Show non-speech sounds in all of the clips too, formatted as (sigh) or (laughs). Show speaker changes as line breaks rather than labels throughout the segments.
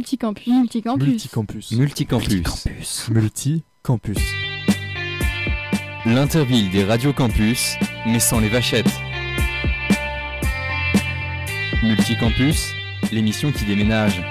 Multicampus. Multicampus.
Multicampus.
Multicampus.
Multicampus.
L'interville des radios campus, mais sans les vachettes. Multicampus, l'émission qui déménage.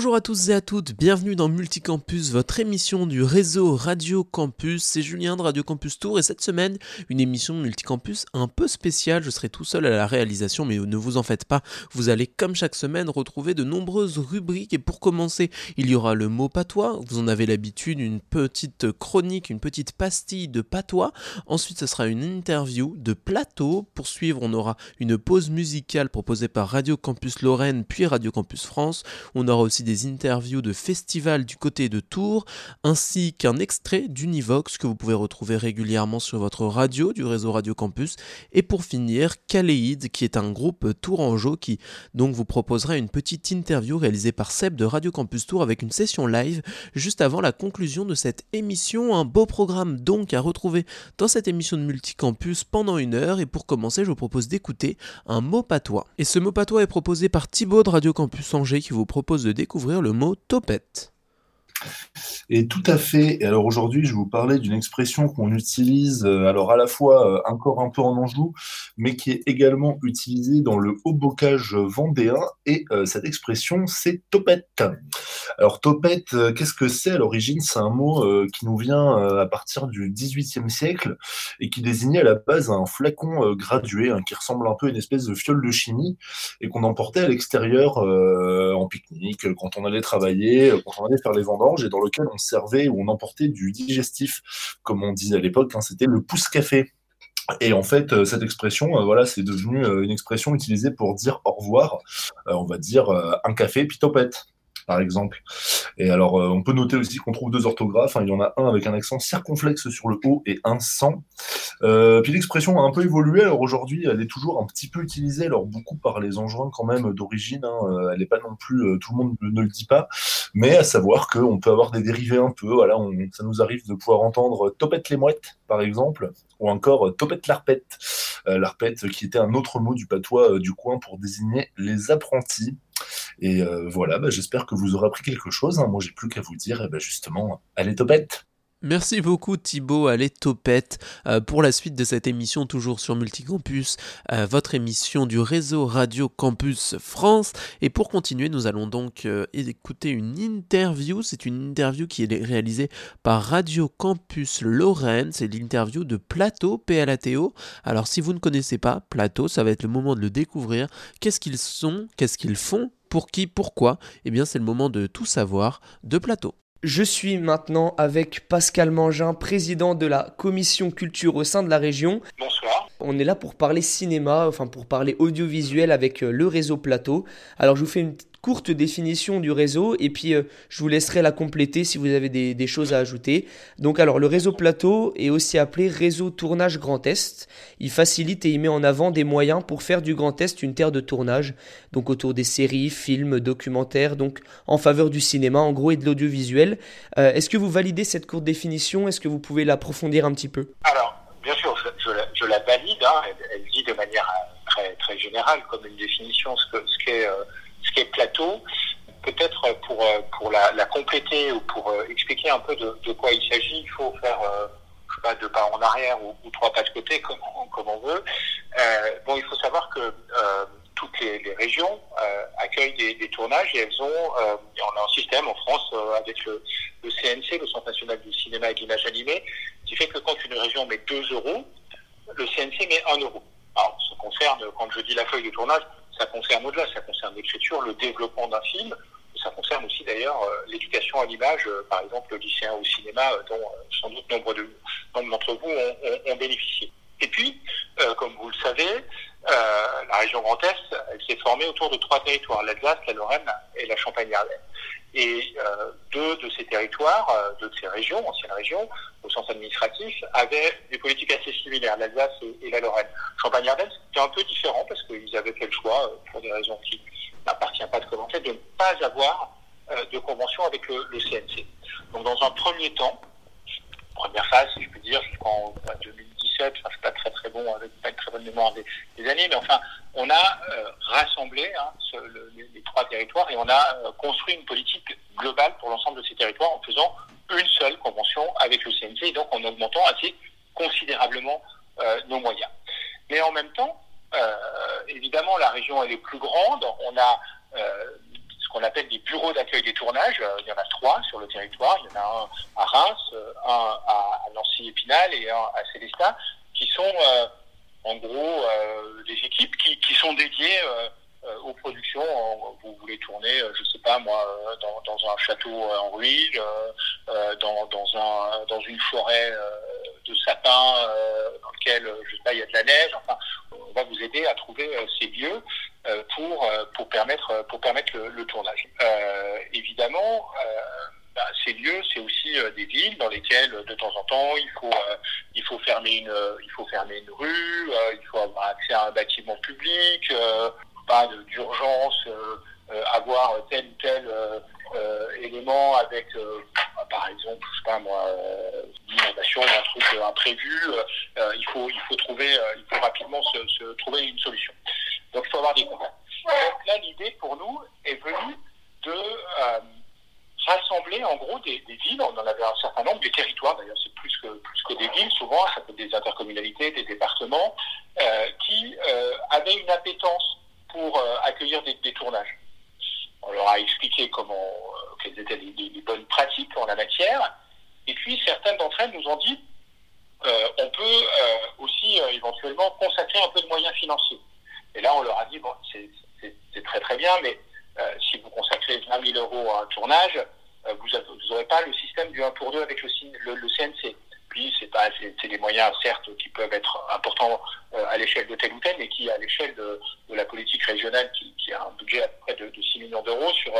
Bonjour à tous et à toutes, bienvenue dans Multicampus, votre émission du réseau Radio Campus. C'est Julien de Radio Campus Tour et cette semaine, une émission Multicampus un peu spéciale. Je serai tout seul à la réalisation, mais ne vous en faites pas. Vous allez, comme chaque semaine, retrouver de nombreuses rubriques. Et pour commencer, il y aura le mot patois. Vous en avez l'habitude, une petite chronique, une petite pastille de patois. Ensuite, ce sera une interview de plateau. Pour suivre, on aura une pause musicale proposée par Radio Campus Lorraine, puis Radio Campus France. On aura aussi interviews de festivals du côté de Tours, ainsi qu'un extrait d'Univox que vous pouvez retrouver régulièrement sur votre radio du réseau Radio Campus. Et pour finir, Caléide, qui est un groupe tourangeau qui donc vous proposera une petite interview réalisée par Seb de Radio Campus Tour avec une session live juste avant la conclusion de cette émission. Un beau programme donc à retrouver dans cette émission de Multicampus pendant une heure. Et pour commencer, je vous propose d'écouter un mot patois. Et ce mot patois est proposé par Thibaut de Radio Campus Angers qui vous propose de découvrir le mot topette.
Et tout à fait. Et alors aujourd'hui, je vais vous parler d'une expression qu'on utilise, euh, alors à la fois euh, encore un peu en Anjou, mais qui est également utilisée dans le haut bocage vendéen. Et euh, cette expression, c'est topette. Alors topette, qu'est-ce que c'est à l'origine? C'est un mot qui nous vient à partir du XVIIIe siècle et qui désignait à la base un flacon gradué, hein, qui ressemble un peu à une espèce de fiole de chimie, et qu'on emportait à l'extérieur en pique-nique, quand on allait travailler, quand on allait faire les vendanges, et dans lequel on servait ou on emportait du digestif, comme on disait à l'époque, hein, c'était le pouce-café. Et en fait, euh, cette expression, euh, voilà, c'est devenu euh, une expression utilisée pour dire au revoir. on va dire un café puis topette par exemple. Et alors, euh, on peut noter aussi qu'on trouve deux orthographes. Hein. Il y en a un avec un accent circonflexe sur le haut et un sans. Euh, puis l'expression a un peu évolué. Alors aujourd'hui, elle est toujours un petit peu utilisée, alors beaucoup par les engins quand même d'origine. Hein. Euh, elle n'est pas non plus, tout le monde ne le dit pas. Mais à savoir qu'on peut avoir des dérivés un peu. Voilà, ça nous arrive de pouvoir entendre topette les mouettes, par exemple, ou encore topette l'arpette. l'arpette qui était un autre mot du patois du coin pour désigner les apprentis. Et euh, voilà, bah, j'espère que vous aurez appris quelque chose. Hein. Moi, j'ai plus qu'à vous dire, eh ben, justement, allez topette
Merci beaucoup Thibaut, allez topette euh, pour la suite de cette émission toujours sur Multicampus, euh, votre émission du réseau Radio Campus France. Et pour continuer, nous allons donc écouter une interview. C'est une interview qui est réalisée par Radio Campus Lorraine. C'est l'interview de Plateau, PLATO. Alors si vous ne connaissez pas Plateau, ça va être le moment de le découvrir. Qu'est-ce qu'ils sont? Qu'est-ce qu'ils font? Pour qui Pourquoi Eh bien, c'est le moment de tout savoir de Plateau.
Je suis maintenant avec Pascal Mangin, président de la commission culture au sein de la région.
Bonsoir.
On est là pour parler cinéma, enfin pour parler audiovisuel avec euh, le réseau Plateau. Alors je vous fais une courte définition du réseau et puis euh, je vous laisserai la compléter si vous avez des, choses à ajouter. Donc alors le réseau plateau est aussi appelé réseau tournage Grand Est. Il facilite et il met en avant des moyens pour faire du Grand Est une terre de tournage, donc autour des séries, films, documentaires, donc en faveur du cinéma en gros et de l'audiovisuel. Euh, est-ce que vous validez cette courte définition? Est-ce que vous pouvez l'approfondir un petit peu?
Alors bien sûr, je, la, valide. Hein. Elle, dit de manière euh, très, générale comme une définition ce qu'est... Ce ce qui est plateau. Peut-être pour, euh, pour la, compléter ou pour euh, expliquer un peu de, quoi il s'agit, il faut faire euh, deux pas en arrière ou, trois pas de côté, comme, comme on veut. bon, il faut savoir que toutes les, régions accueillent des, tournages et elles ont, on a un système en France avec le, CNC, le Centre national du cinéma et de l'image animée, qui fait que quand une région met 2 euros, le CNC met 1 euro. Alors, ça concerne, quand je dis la feuille de tournage, ça concerne au-delà, ça concerne l'écriture, le développement d'un film, ça concerne aussi d'ailleurs euh, l'éducation à l'image, euh, par exemple le lycéen au cinéma, euh, dont sans doute nombre d'entre vous ont, bénéficié. Et puis, comme vous le savez, la région Grand Est, elle s'est formée autour de trois territoires, l'Alsace, la Lorraine et la Champagne-Ardenne. Et deux de ces territoires, deux de ces régions, anciennes régions, au sens administratif, avaient des politiques assez similaires, l'Alsace et, la Lorraine. Champagne-Ardenne, c'était un peu différent parce qu'ils avaient fait le choix, pour des raisons qui n'appartient pas de commenter, de ne pas avoir de convention avec le, CNC. Donc dans un premier temps, première phase, si je peux dire, jusqu'en 2017, enfin, je suis pas très très bon avec pas une très bonne mémoire des, années, mais enfin, on a rassemblé hein, les, trois territoires et on a construit une politique globale pour l'ensemble de ces territoires en faisant une seule convention avec le CNC et donc en augmentant assez considérablement nos moyens. Mais en même temps, évidemment, la région elle est plus grande. On a qu'on appelle des bureaux d'accueil des tournages. Il y en a trois sur le territoire. Il y en a un à Reims, un à Nancy-Épinal et un à Célestin, qui sont en gros des équipes qui, qui sont dédiées aux productions. Vous voulez tourner, je sais pas moi, dans, dans un château en ruine, dans, dans, un, dans une forêt de sapins dans lequel, je sais pas, il y a de la neige. Enfin, on va vous aider à trouver ces lieux pour, pour permettre, pour permettre le, tournage. évidemment, bah, ces lieux, c'est aussi des villes dans lesquelles, de temps en temps, il faut, il faut fermer une, il faut fermer une rue, il faut avoir accès à un bâtiment public, pas d'urgence, avoir tel ou tel élément avec, par exemple, je sais pas moi, une inondation, un truc imprévu. il faut, il faut trouver, il faut rapidement se, se trouver une solution. Donc, il faut avoir des contacts. Donc là, l'idée pour nous est venue de rassembler en gros des, villes, on en avait un certain nombre, des territoires d'ailleurs, c'est plus que, plus que des villes, souvent ça peut être des intercommunalités, des départements, euh, qui euh, avaient une appétence pour euh, accueillir des, tournages. On leur a expliqué comment, quelles étaient les, les, bonnes pratiques en la matière, et puis certaines d'entre elles nous ont dit, on peut aussi éventuellement consacrer un peu de moyens financiers. Et là, on leur a dit, bon, c'est très très bien, mais euh, si vous consacrez 20 000 euros à un tournage, euh, vous n'aurez pas le système du 1 pour 2 avec le, le, CNC. Puis, c'est des moyens, certes, qui peuvent être importants euh, à l'échelle de tel ou tel, mais qui, à l'échelle de, de, la politique régionale, qui, qui, a un budget à peu près de, de 6 millions d'euros sur,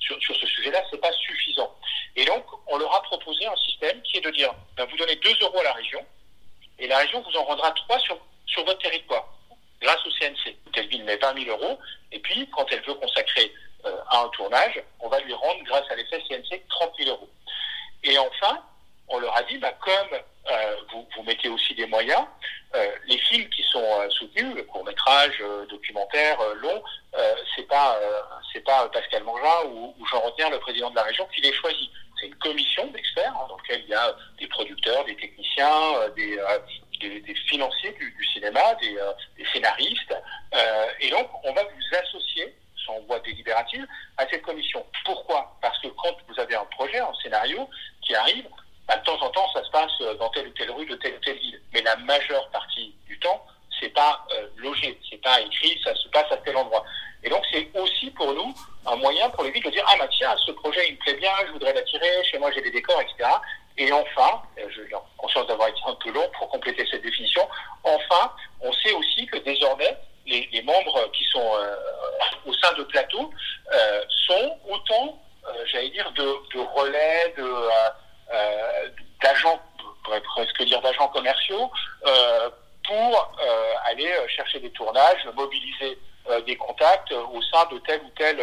sur, sur, ce sujet-là, c'est pas suffisant. Et donc, on leur a proposé un système qui est de dire, ben, vous donnez 2 euros à la région, et la région vous en rendra 3 sur, sur votre territoire, grâce au CNC. Telle ville met 20 000 euros, et puis, quand elle veut consacrer euh, à un tournage, on va lui rendre, grâce à l'effet CNC, 30 000 euros. Et enfin, on leur a dit, bah, comme euh, vous, vous, mettez aussi des moyens, euh, les films qui sont euh, soutenus, le court métrage, euh, documentaire, long, c'est pas c'est pas Pascal Mangin ou, ou, Jean Rotner, le président de la région, qui les choisit. C'est une commission d'experts hein, dans laquelle il y a des producteurs, des techniciens, des, des, financiers du, cinéma, des, des scénaristes, et donc on va vous associer en voie délibérative à cette commission. Pourquoi? Parce que quand vous avez un projet, un scénario qui arrive, bah, de temps en temps, ça se passe dans telle ou telle rue de telle ou telle ville. Mais la majeure partie du temps, c'est pas euh, logé, c'est pas écrit, ça se passe à tel endroit. Et donc, c'est aussi pour nous un moyen pour les villes de dire, ah bah tiens, ce projet, il me plaît bien, je voudrais l'attirer, chez moi j'ai des décors, etc. Et enfin, euh, j'ai conscience d'avoir été un peu long pour compléter cette définition, enfin, on sait aussi que désormais, les, membres qui sont euh, au sein de plateaux euh, sont autant, j'allais dire, de, de, relais, de d'agents, pourrait presque dire d'agents commerciaux, pour aller chercher des tournages, mobiliser des contacts au sein de telle ou telle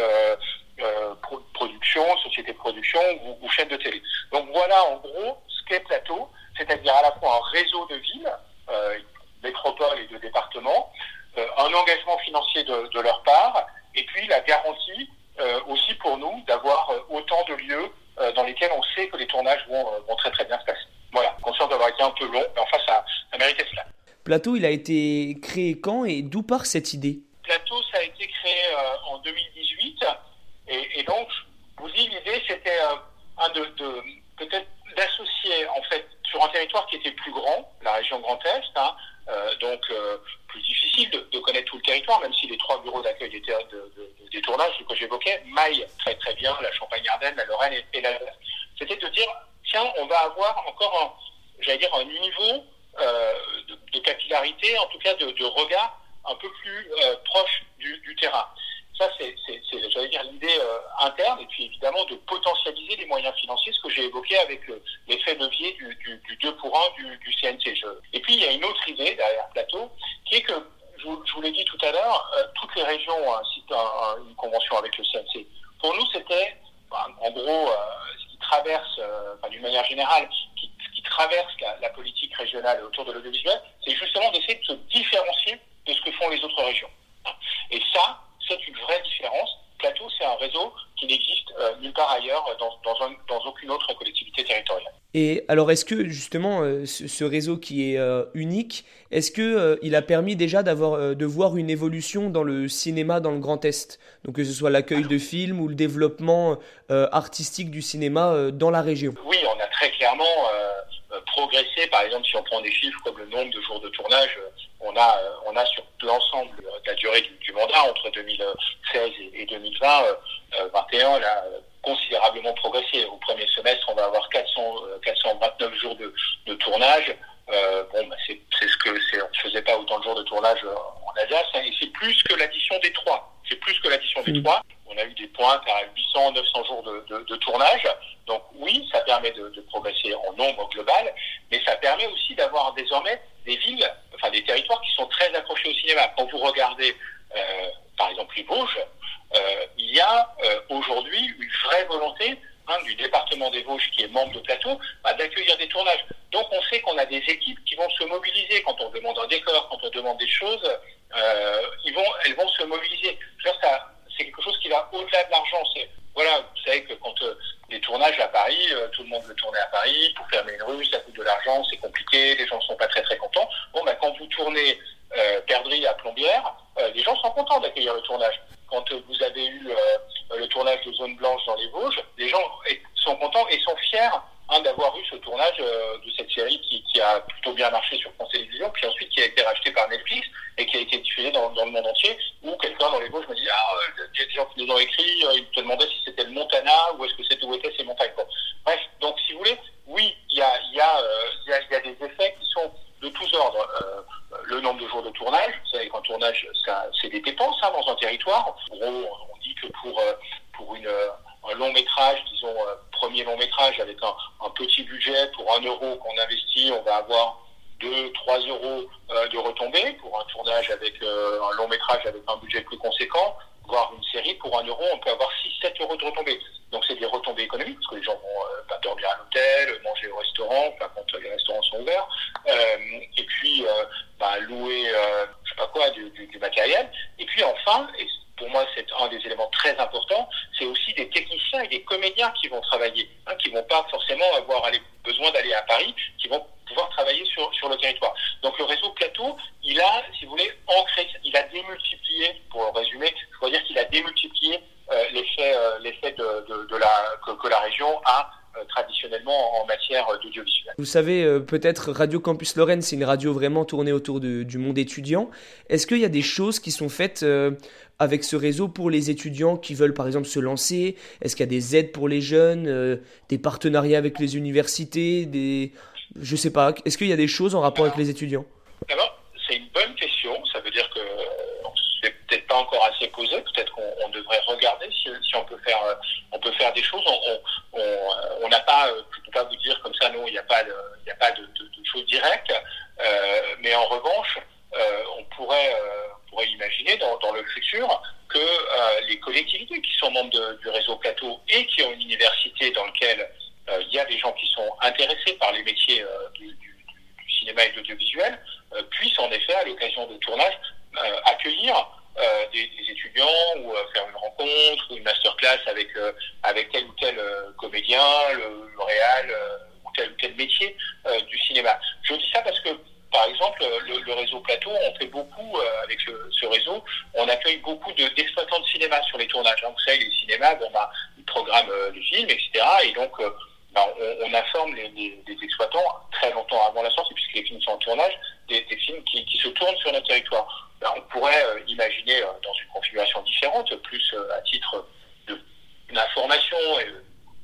euh, production, société de production ou, ou, chaîne de télé. Donc voilà en gros ce qu'est Plateau, c'est-à-dire à la fois un réseau de villes, euh, métropoles et de départements, euh, un engagement financier de, de, leur part, et puis la garantie euh, aussi pour nous d'avoir autant de lieux dans lesquels on sait que les tournages vont, vont très très bien se passer. Voilà, conscient d'avoir été un peu long, mais enfin ça, ça méritait cela.
Plateau, il a été créé quand et d'où part cette idée?
Plateau, ça a été créé en 2018, et, et donc, vous dis, l'idée c'était un de, de peut-être d'associer en fait sur un territoire qui était plus grand, la région Grand Est, hein, euh, donc euh, plus difficile de, de, connaître tout le territoire, même si les trois bureaux d'accueil étaient de, de, des tournages que j'évoquais maillent très très bien la Champagne-Ardenne, la Lorraine et, la C'était de dire, tiens, on va avoir encore un, j'allais dire, un niveau euh, de, capillarité, en tout cas de, de regard un peu plus euh, proche du, du terrain. Ça, c'est, j'allais dire, l'idée euh, interne, et puis évidemment de potentialiser les moyens financiers, ce que j'ai évoqué avec l'effet levier du, du, du, 2 pour 1 du, CNC. Et puis, il y a une autre idée derrière Plateau, qui est que, je vous, l'ai dit tout à l'heure, euh, toutes les régions ont un, une convention avec le CNC. Pour nous, c'était, ben, en gros, euh, ce qui traverse, enfin, d'une manière générale, qui, qui traverse la, la politique régionale autour de l'audiovisuel, c'est justement d'essayer de se différencier de ce que font les autres régions. Un réseau qui n'existe nulle part ailleurs dans, dans, dans aucune autre collectivité territoriale.
Et alors, est-ce que justement ce, réseau qui est unique, est-ce que il a permis déjà d'avoir, de voir une évolution dans le cinéma dans le Grand Est, donc que ce soit l'accueil de films ou le développement artistique du cinéma dans la région
Oui, on a très clairement progressé. Par exemple, si on prend des chiffres comme le nombre de jours de tournage, on a, on a sur l'ensemble de la durée du, mandat entre 2016 et, 2020, 21, là, considérablement progressé. Au premier semestre, on va avoir 400, 429 jours de, de tournage. Euh, bon, bah c'est ce que c'est. On ne faisait pas autant de jours de tournage en Alsace, hein, et c'est plus que l'addition des trois. C'est plus que l'addition des mmh. trois. On a eu des points à 800, 900 jours de, tournage. Donc oui, ça permet de, progresser en nombre global, mais ça permet aussi d'avoir désormais des villes, enfin des territoires qui sont très accrochés au cinéma. Quand vous regardez, euh, par exemple, les Vosges, euh, il y a euh, aujourd'hui une vraie volonté hein, du département des Vosges, qui est membre de plateau, bah, d'accueillir des tournages. Donc on sait qu'on a des équipes qui vont se mobiliser quand on demande un décor, quand on demande des choses, elles vont se mobiliser. Ça, quelque chose qui va au-delà de l'argent. C'est voilà, vous savez que quand euh, les tournages à Paris, euh, tout le monde veut tourner à Paris. Pour fermer une rue, ça coûte de l'argent, c'est compliqué, les gens ne sont pas très très contents. Bon, ben, quand vous tournez euh, Perdry à Plombières, euh, les gens sont contents d'accueillir le tournage. Quand vous avez eu le tournage de Zone Blanche dans les Vosges, les gens sont contents et sont fiers hein, d'avoir eu ce tournage de cette série qui, qui, a plutôt bien marché sur France Télévisions, puis ensuite qui a été racheté par Netflix et qui a été diffusé dans, dans le monde entier, où quelqu'un dans les Vosges me dit Ah, il y a des gens qui nous ont écrit, ils te demandaient si c'était le Montana ou est-ce que c'était où étaient ces montagnes. Bon. Bref, donc si vous voulez, oui, il y a, y, a, euh, y, a, y a des effets qui sont de tous ordres. Euh, le nombre de jours de tournage, vous savez qu'un tournage, c'est des dépenses hein, dans un territoire. En gros, on dit que pour, euh, pour une, un long métrage, disons premier long métrage avec un, un petit budget, pour un euro qu'on investit, on va avoir 2, 3 euros euh, de retombées pour un tournage avec euh, un long métrage avec un budget plus conséquent, voire une série pour un euro, on peut avoir 6, 7 euros de retombées. Donc c'est des retombées économiques parce que les gens vont euh, bah, dormir à l'hôtel, manger au restaurant, enfin, quand les restaurants sont ouverts, et puis bah, louer, je sais pas quoi, du, du, du, matériel. Et puis enfin, et pour moi c'est un des éléments très importants, c'est aussi des techniciens et des comédiens qui vont travailler, hein, qui vont pas forcément avoir aller, besoin d'aller à Paris, qui vont pouvoir travailler sur, sur le territoire. Donc le réseau plateau, il a, si vous voulez, ancré, il a démultiplié, pour résumer, je pourrais dire qu'il a démultiplié euh, l'effet euh, l'effet de, de, de, la, que, que la région a euh, traditionnellement en matière d'audiovisuel.
Vous savez, euh, peut-être Radio Campus Lorraine, c'est une radio vraiment tournée autour du monde étudiant. Est-ce qu'il y a des choses qui sont faites euh, avec ce réseau pour les étudiants qui veulent par exemple se lancer? Est-ce qu'il y a des aides pour les jeunes, des partenariats avec les universités, des je sais pas. Est-ce qu'il y a des choses en rapport avec les étudiants?
D'abord, c'est une bonne question. Ça veut dire que encore assez posé. Peut-être qu'on devrait regarder si, on peut faire, on peut faire des choses. On n'a pas, je peux pas vous dire comme ça, non, il n'y a pas de, il a pas de, choses directes. Euh, mais en revanche, euh, on pourrait, euh, pourrait imaginer dans, le futur que euh, les collectivités qui sont membres du réseau Plateau et qui ont une université dans laquelle euh, il y a des gens qui sont intéressés par les métiers euh, du, du, cinéma et de l'audiovisuel, euh, puissent en effet, à l'occasion de tournage, accueillir des, des, étudiants ou faire une rencontre ou une masterclass avec, avec tel ou tel comédien, le, le réal ou tel ou tel métier du cinéma. Je dis ça parce que par exemple, le, le, réseau Plateau, on fait beaucoup euh, avec le, ce réseau, on accueille beaucoup d'exploitants de, cinéma sur les tournages. Donc, savez, les cinémas, bon, bah, ils programment euh, les films, etc. Et donc, euh, bah, on, on, informe les, les, les, exploitants très longtemps avant la sortie, puisque les films sont en tournage, des, des films qui, qui, se tournent sur notre territoire. Bah, on pourrait imaginer dans une configuration différente, plus à titre d'information et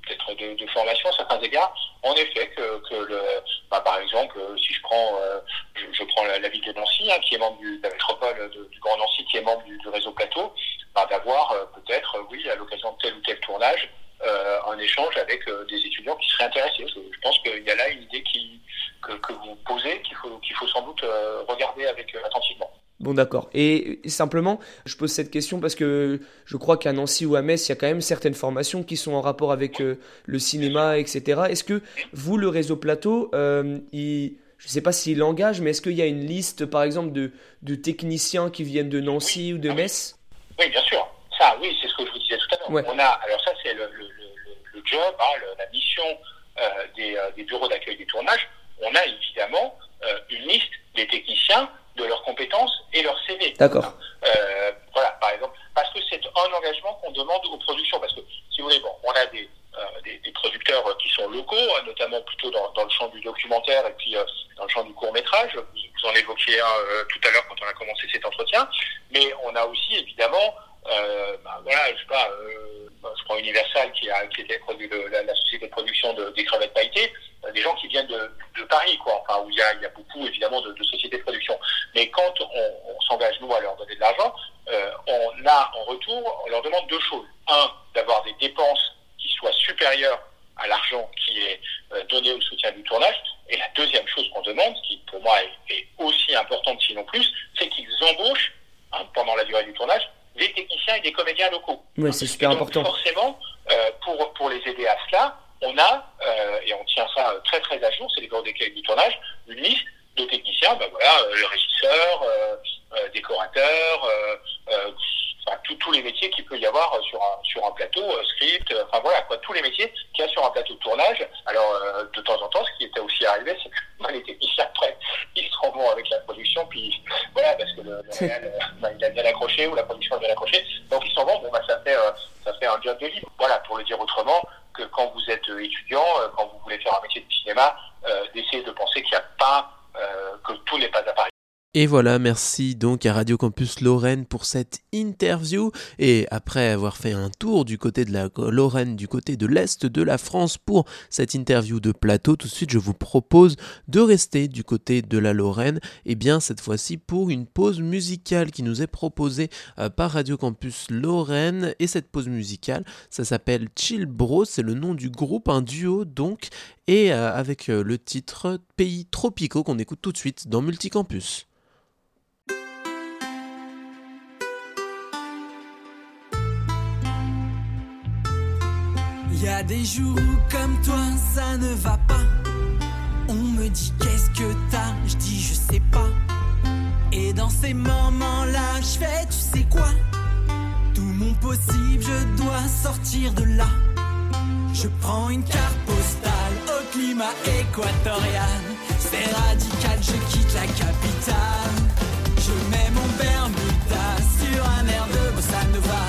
peut-être de, de, formation à certains égards, en effet, que, que le, bah, par exemple, si je prends, euh, je, je, prends la, la, ville de Nancy, hein, qui est membre du, de la métropole de, du Grand Nancy, qui est membre du, du réseau Plateau, bah, d'avoir euh, peut-être, oui, à l'occasion de tel ou tel tournage, euh, un échange avec euh, des étudiants qui seraient intéressés. Je pense qu'il y a là une idée qui, que, que vous posez, qu'il faut, qu'il faut sans doute euh, regarder avec attentivement.
Bon d'accord. Et simplement, je pose cette question parce que je crois qu'à Nancy ou à Metz, il y a quand même certaines formations qui sont en rapport avec euh, le cinéma, etc. Est-ce que vous, le réseau Plateau, euh, il, je ne sais pas s'il engage, mais est-ce qu'il y a une liste, par exemple, de, de techniciens qui viennent de Nancy
oui.
ou de Metz?
Oui, bien sûr. ça, oui, c'est ce que je vous disais tout à l'heure. On a, alors ça, c'est le, le, le, job, hein, la mission euh, des, des, bureaux d'accueil des tournages. On a évidemment une liste des techniciens, de leurs compétences et leur CV.
D'accord.
voilà, par exemple, parce que c'est un engagement qu'on demande aux productions. Parce que, si vous voulez, bon, on a des, des, des, producteurs qui sont locaux, hein, notamment plutôt dans, dans, le champ du documentaire et puis dans le champ du court métrage. Vous, vous en évoquiez un tout à l'heure quand on a commencé cet entretien. Mais on a aussi évidemment euh, bah, voilà, je sais pas, euh, bah, je prends Universal qui a qui était produit de, la, la, société de production de, des crevettes pailletées, euh, des gens qui viennent de, de, Paris, quoi, enfin où il y a, il y a beaucoup évidemment de, de sociétés de production. Mais quand on, on s'engage nous à leur donner de l'argent, euh, on a en retour, on leur demande deux choses. Un, d'avoir des dépenses qui soient supérieures à l'argent qui est euh, donné au soutien du tournage. Et la deuxième chose qu'on demande, qui pour moi est aussi importante sinon plus, c'est qu'ils embauchent hein, pendant la durée du tournage des techniciens et des comédiens locaux.
Oui, c'est super
donc,
important.
Forcément, euh, pour, pour les aider à cela, on a, euh, et on tient ça très très à jour, c'est les bureaux du tournage, une liste de techniciens, ben voilà, euh, le régisseur, euh, euh, décorateur, enfin tous les métiers qu'il peut y avoir sur un, sur un plateau, script, enfin voilà, quoi, tous les métiers qu'il y a sur un plateau de tournage. Alors de temps en temps, ce qui était aussi arrivé, c'est que (laughs) les techniciens après, (laughs) ils se rendent avec la production, puis voilà, parce que le, le réel, ben, il a bien accroché ou la production a bien accroché, donc ils s'en vont. Bon, ben, ça fait ça fait un job de libre. Voilà, pour le dire autrement, que quand vous êtes étudiant, quand vous voulez faire un métier de cinéma, d'essayer de penser qu'il n'y a pas euh, que tout n'est pas à Paris.
Et voilà, merci donc à Radio Campus Lorraine pour cette interview. Et après avoir fait un tour du côté de la Lorraine, du côté de l'Est de la France pour cette interview de plateau, tout de suite je vous propose de rester du côté de la Lorraine. Et bien cette fois-ci pour une pause musicale qui nous est proposée euh, par Radio Campus Lorraine. Et cette pause musicale, ça s'appelle Chill Bros, c'est le nom du groupe, un duo donc. Et euh, avec euh, le titre Pays tropicaux qu'on écoute tout de suite dans Multicampus.
Y a des jours où comme toi ça ne va pas. On me dit qu'est-ce que t'as, je dis je sais pas. Et dans ces moments-là, je fais tu sais quoi? Tout mon possible, je dois sortir de là. Je prends une carte postale au climat équatorial. C'est radical, je quitte la capitale. Je mets mon Bermuda sur un air de bossa nova.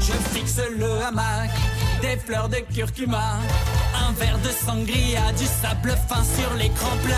Je fixe le hamac des fleurs de curcuma, un verre de sangria, du sable fin sur les tropicaux,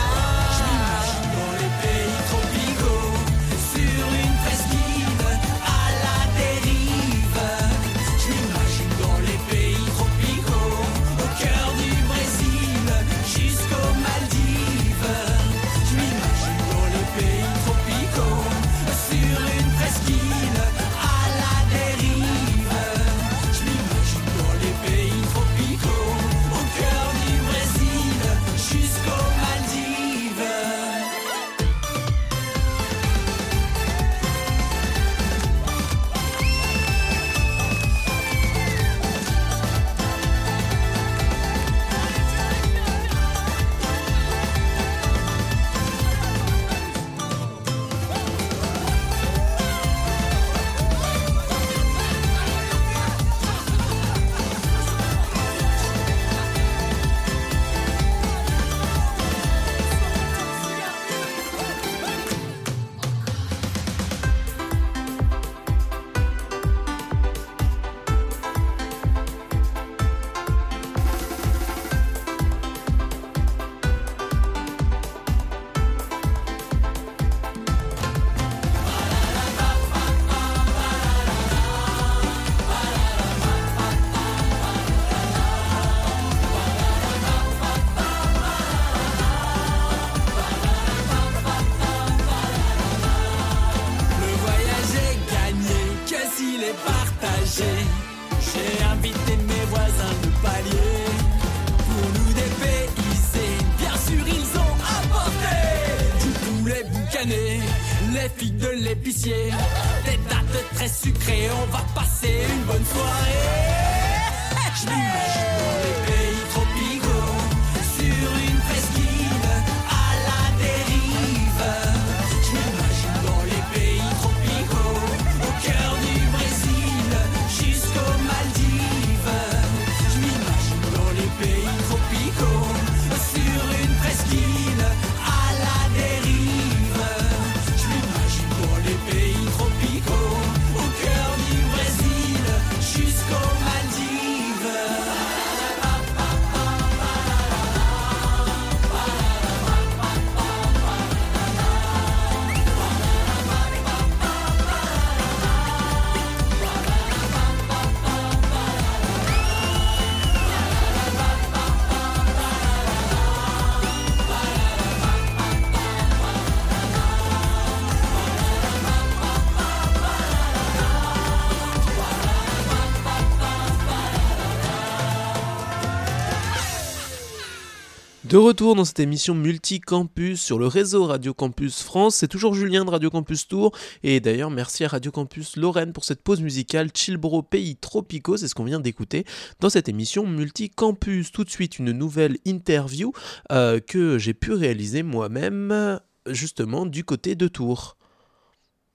De
retour dans cette émission multicampus sur le réseau Radio Campus France, c'est toujours Julien de Radio Campus Tour et d'ailleurs merci à Radio Campus Lorraine pour cette pause musicale Chilbro Pays Tropicaux, c'est ce qu'on vient d'écouter dans cette émission multicampus. Tout de suite une nouvelle interview euh, que j'ai pu réaliser moi-même justement du côté de Tours.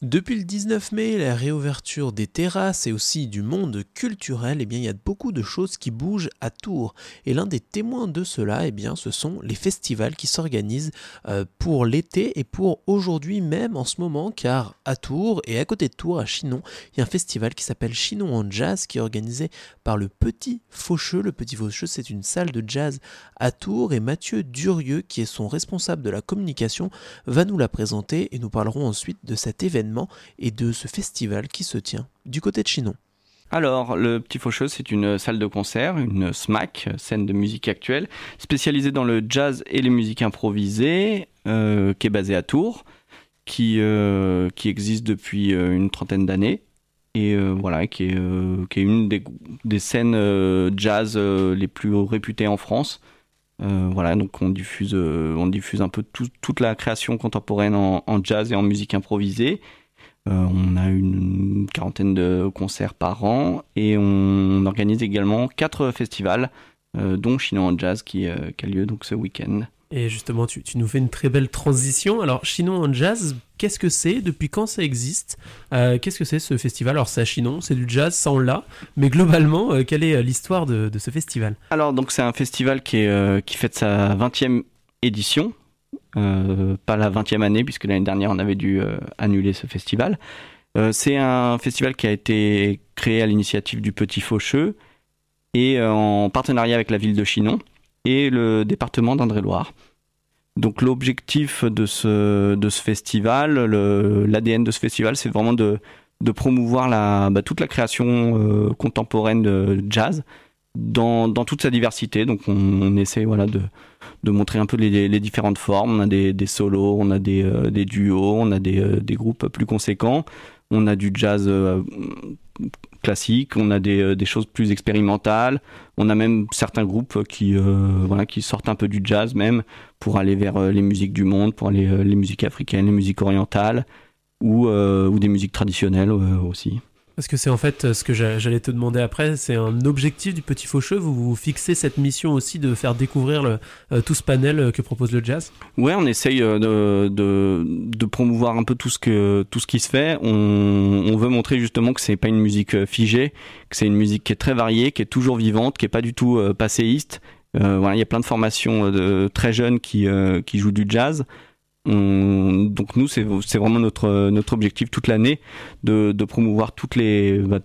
Depuis le 19 mai, la réouverture des terrasses et aussi du monde culturel, eh bien, il y a beaucoup de choses qui bougent à Tours. Et l'un des témoins de cela, eh bien, ce sont les festivals qui s'organisent euh, pour l'été et pour aujourd'hui même en ce moment, car à Tours et à côté de Tours, à Chinon, il y a un festival qui s'appelle Chinon en Jazz qui est organisé par le Petit Faucheux. Le Petit Faucheux, c'est une salle de jazz à Tours et Mathieu Durieux, qui est son responsable de la communication, va nous la présenter et nous parlerons ensuite de cet événement et de ce festival qui se tient du côté de Chinon.
Alors, le Petit Faucheux, c'est une salle de concert, une SMAC, scène de musique actuelle, spécialisée dans le jazz et les musiques improvisées, euh, qui est basée à Tours, qui, euh, qui existe depuis euh, une trentaine d'années, et voilà, qui est, qui est une des, des scènes jazz les plus réputées en France. voilà, donc on diffuse, on diffuse un peu toute la création contemporaine en, en, jazz et en musique improvisée. Euh, on a une quarantaine de concerts par an et on organise également quatre festivals, euh, dont Chinon en Jazz qui, euh, qui, a lieu donc ce week-end.
Et justement, tu, nous fais une très belle transition. Alors, Chinon en Jazz, qu'est-ce que c'est? Depuis quand ça existe? Qu'est-ce que c'est ce festival? Alors, c'est à Chinon, c'est du jazz, ça on l'a. Mais globalement, quelle est l'histoire de, de, ce festival?
Alors, donc, c'est un festival qui, est, qui fête sa 20e édition. Euh, pas la 20e année, puisque l'année dernière on avait dû euh, annuler ce festival. Euh, c'est un festival qui a été créé à l'initiative du Petit Faucheux et en partenariat avec la ville de Chinon et le département d'Indre-et-Loire. Donc l'objectif de ce, festival, l'ADN de ce festival, c'est vraiment de, de promouvoir la, bah, toute la création contemporaine de jazz dans, toute sa diversité. Donc on, essaie voilà, de, de montrer un peu les, différentes formes. On a des, solos, on a des, euh, duos, on a des, euh, des, groupes plus conséquents, on a du jazz euh, classique, on a des, des, choses plus expérimentales, on a même certains groupes qui, voilà, qui sortent un peu du jazz même pour aller vers les musiques du monde, pour aller les musiques africaines, les musiques orientales ou, ou des musiques traditionnelles aussi.
Parce que c'est en fait euh, ce que j'allais te demander après, c'est un objectif du Petit Faucheux. Vous vous fixez cette mission aussi de faire découvrir euh, tout ce panel euh, que propose le jazz?
Ouais, on essaye de, promouvoir un peu tout ce, qui se fait. On, veut montrer justement que c'est pas une musique figée, que c'est une musique qui est très variée, qui est toujours vivante, qui est pas du tout passéiste. il y a plein de formations très jeunes qui jouent du jazz donc nous, c'est vraiment notre, notre objectif toute l'année de, de, promouvoir toutes les, bah,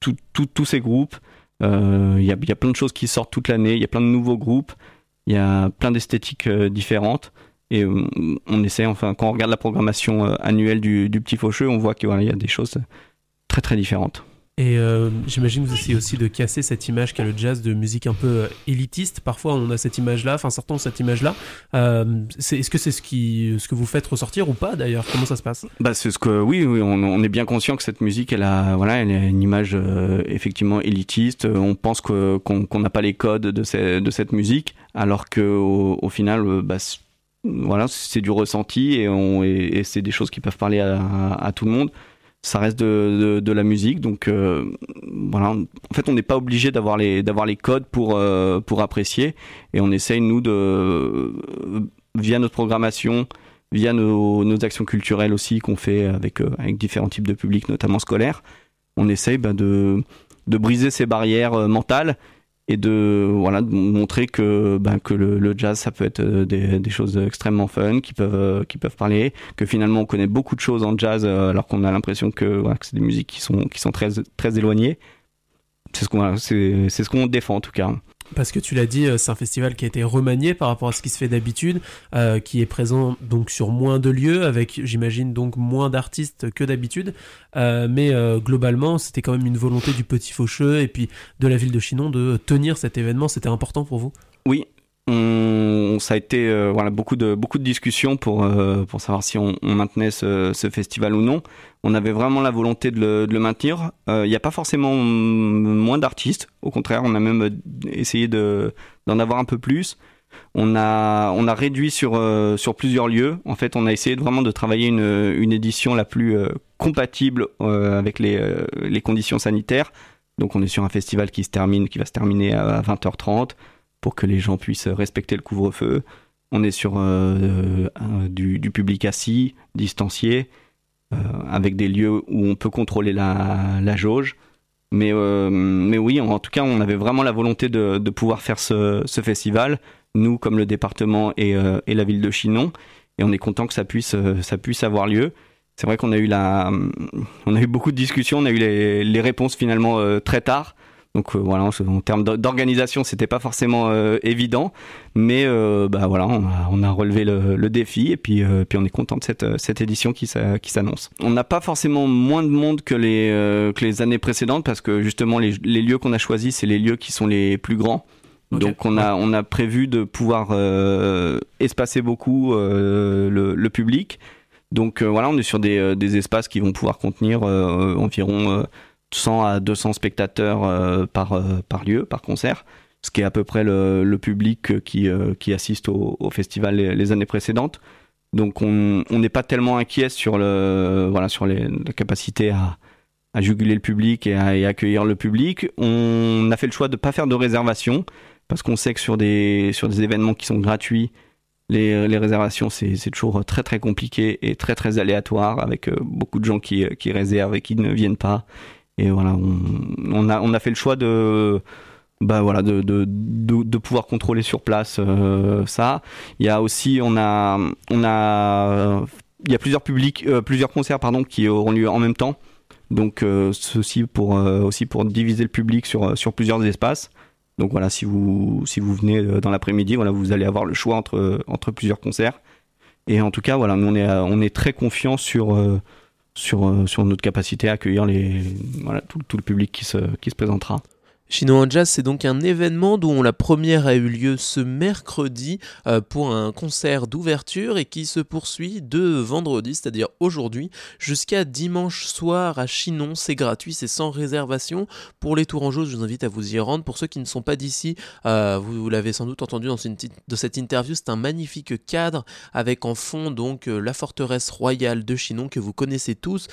tous ces groupes. Il euh, y, a, y, a, plein de choses qui sortent toute l'année, il y a plein de nouveaux groupes, il y a plein d'esthétiques euh, différentes. Et on essaie, enfin, quand on regarde la programmation euh, annuelle du, du Petit Faucheux, on voit qu'il y a des choses très très différentes.
Et euh, j'imagine que vous essayez aussi de casser cette image qu'a le jazz de musique un peu euh, élitiste. Parfois, on a cette image-là, enfin, certains ont cette image-là. Euh, Est-ce que c'est ce, ce que vous faites ressortir ou pas d'ailleurs? Comment ça se passe?
Bah, ce que, oui, oui on, est bien conscient que cette musique, elle a, voilà, elle a une image effectivement élitiste. On pense qu'on n'a pas les codes de, cette musique, alors qu'au au final, bah, voilà, c'est du ressenti et, c'est des choses qui peuvent parler à tout le monde ça reste de, la musique donc euh, voilà. En fait on n'est pas obligé d'avoir les codes pour euh, pour apprécier. Et on essaye nous de euh, via notre programmation via nos, actions culturelles aussi qu'on fait avec différents types de publics notamment scolaires on essaye bah, de briser ces barrières mentales et de voilà de montrer que ben, que le, le, jazz ça peut être euh, des, des, choses extrêmement fun qui peuvent euh, qui peuvent parler que finalement on connaît beaucoup de choses en jazz euh, alors qu'on a l'impression que, voilà, que c'est des musiques qui sont qui sont très très éloignées. C'est ce qu'on c'est c'est ce qu'on défend en tout cas
parce que tu l'as dit, euh, c'est un festival qui a été remanié par rapport à ce qui se fait d'habitude, euh, qui est présent donc sur moins de lieux, avec j'imagine donc moins d'artistes que d'habitude. Euh, mais euh, globalement, c'était quand même une volonté du Petit Faucheux et puis de la ville de Chinon de tenir cet événement. C'était important pour vous?
Oui, on, ça a été euh, voilà beaucoup de beaucoup de discussions pour euh, pour savoir si on, maintenait ce, festival ou non. On avait vraiment la volonté de le, de le maintenir. Euh, il n'y a pas forcément moins d'artistes. Au contraire, on a même essayé de d'en avoir un peu plus. On a, on a réduit sur, sur plusieurs lieux. En fait, on a essayé vraiment de travailler une, une édition la plus compatible avec les, les conditions sanitaires. Donc on est sur un festival qui se termine, qui va se terminer à 20h30 pour que les gens puissent respecter le couvre-feu. On est sur du, du, public assis, distancié. Euh, avec des lieux où on peut contrôler la, jauge. Mais, euh, mais oui, en tout cas, on avait vraiment la volonté de, pouvoir faire ce, festival, nous comme le département et, euh, la ville de Chinon. Et on est content que ça puisse, ça puisse avoir lieu. C'est vrai qu'on a eu a eu beaucoup de discussions, on a eu les réponses finalement très tard. Donc euh, voilà, en termes d'organisation, c'était pas forcément euh, évident, mais euh, bah voilà, on a, relevé le, défi et puis puis on est content de cette cette édition qui qui s'annonce. On n'a pas forcément moins de monde que les que les années précédentes parce que justement les, lieux qu'on a choisis, c'est les lieux qui sont les plus grands. Donc on a on a prévu de pouvoir espacer beaucoup le, public. Donc voilà, on est sur des, des espaces qui vont pouvoir contenir environ 100 à 200 spectateurs euh, par, euh, par lieu, par concert, ce qui est à peu près le, public qui, euh, qui assiste au, festival les, années précédentes. Donc on n'est pas tellement inquiet sur, le, voilà, sur la capacité à, à juguler le public et à accueillir le public. On a fait le choix de ne pas faire de réservation parce qu'on sait que sur des, sur des événements qui sont gratuits, les, les réservations, c'est toujours très très compliqué et très très aléatoire avec beaucoup de gens qui, qui réservent et qui ne viennent pas et voilà, on, a, on a fait le choix de, bah voilà, de, de, de, pouvoir contrôler sur place euh, ça. Il y a aussi, on a, on a, il y a plusieurs publics, euh, plusieurs concerts pardon, qui auront lieu en même temps. Donc euh, ceci pour aussi pour diviser le public sur sur plusieurs espaces. Donc voilà, si vous si vous venez dans l'après-midi, voilà, vous allez avoir le choix entre entre plusieurs concerts. Et en tout cas, voilà, nous on est on est très confiant sur sur, euh, sur notre capacité à accueillir les, voilà, tout, tout le public qui se, qui se présentera.
Chino Jazz, c'est donc un événement dont la première a eu lieu ce mercredi euh, pour un concert d'ouverture et qui se poursuit de vendredi, c'est-à-dire aujourd'hui, jusqu'à dimanche soir à Chinon. C'est gratuit, c'est sans réservation. Pour les Tourangeaux, je vous invite à vous y rendre. Pour ceux qui ne sont pas d'ici, euh, vous, l'avez sans doute entendu dans cette interview, c'est un magnifique cadre avec en fond donc euh, la forteresse royale de Chinon que vous connaissez tous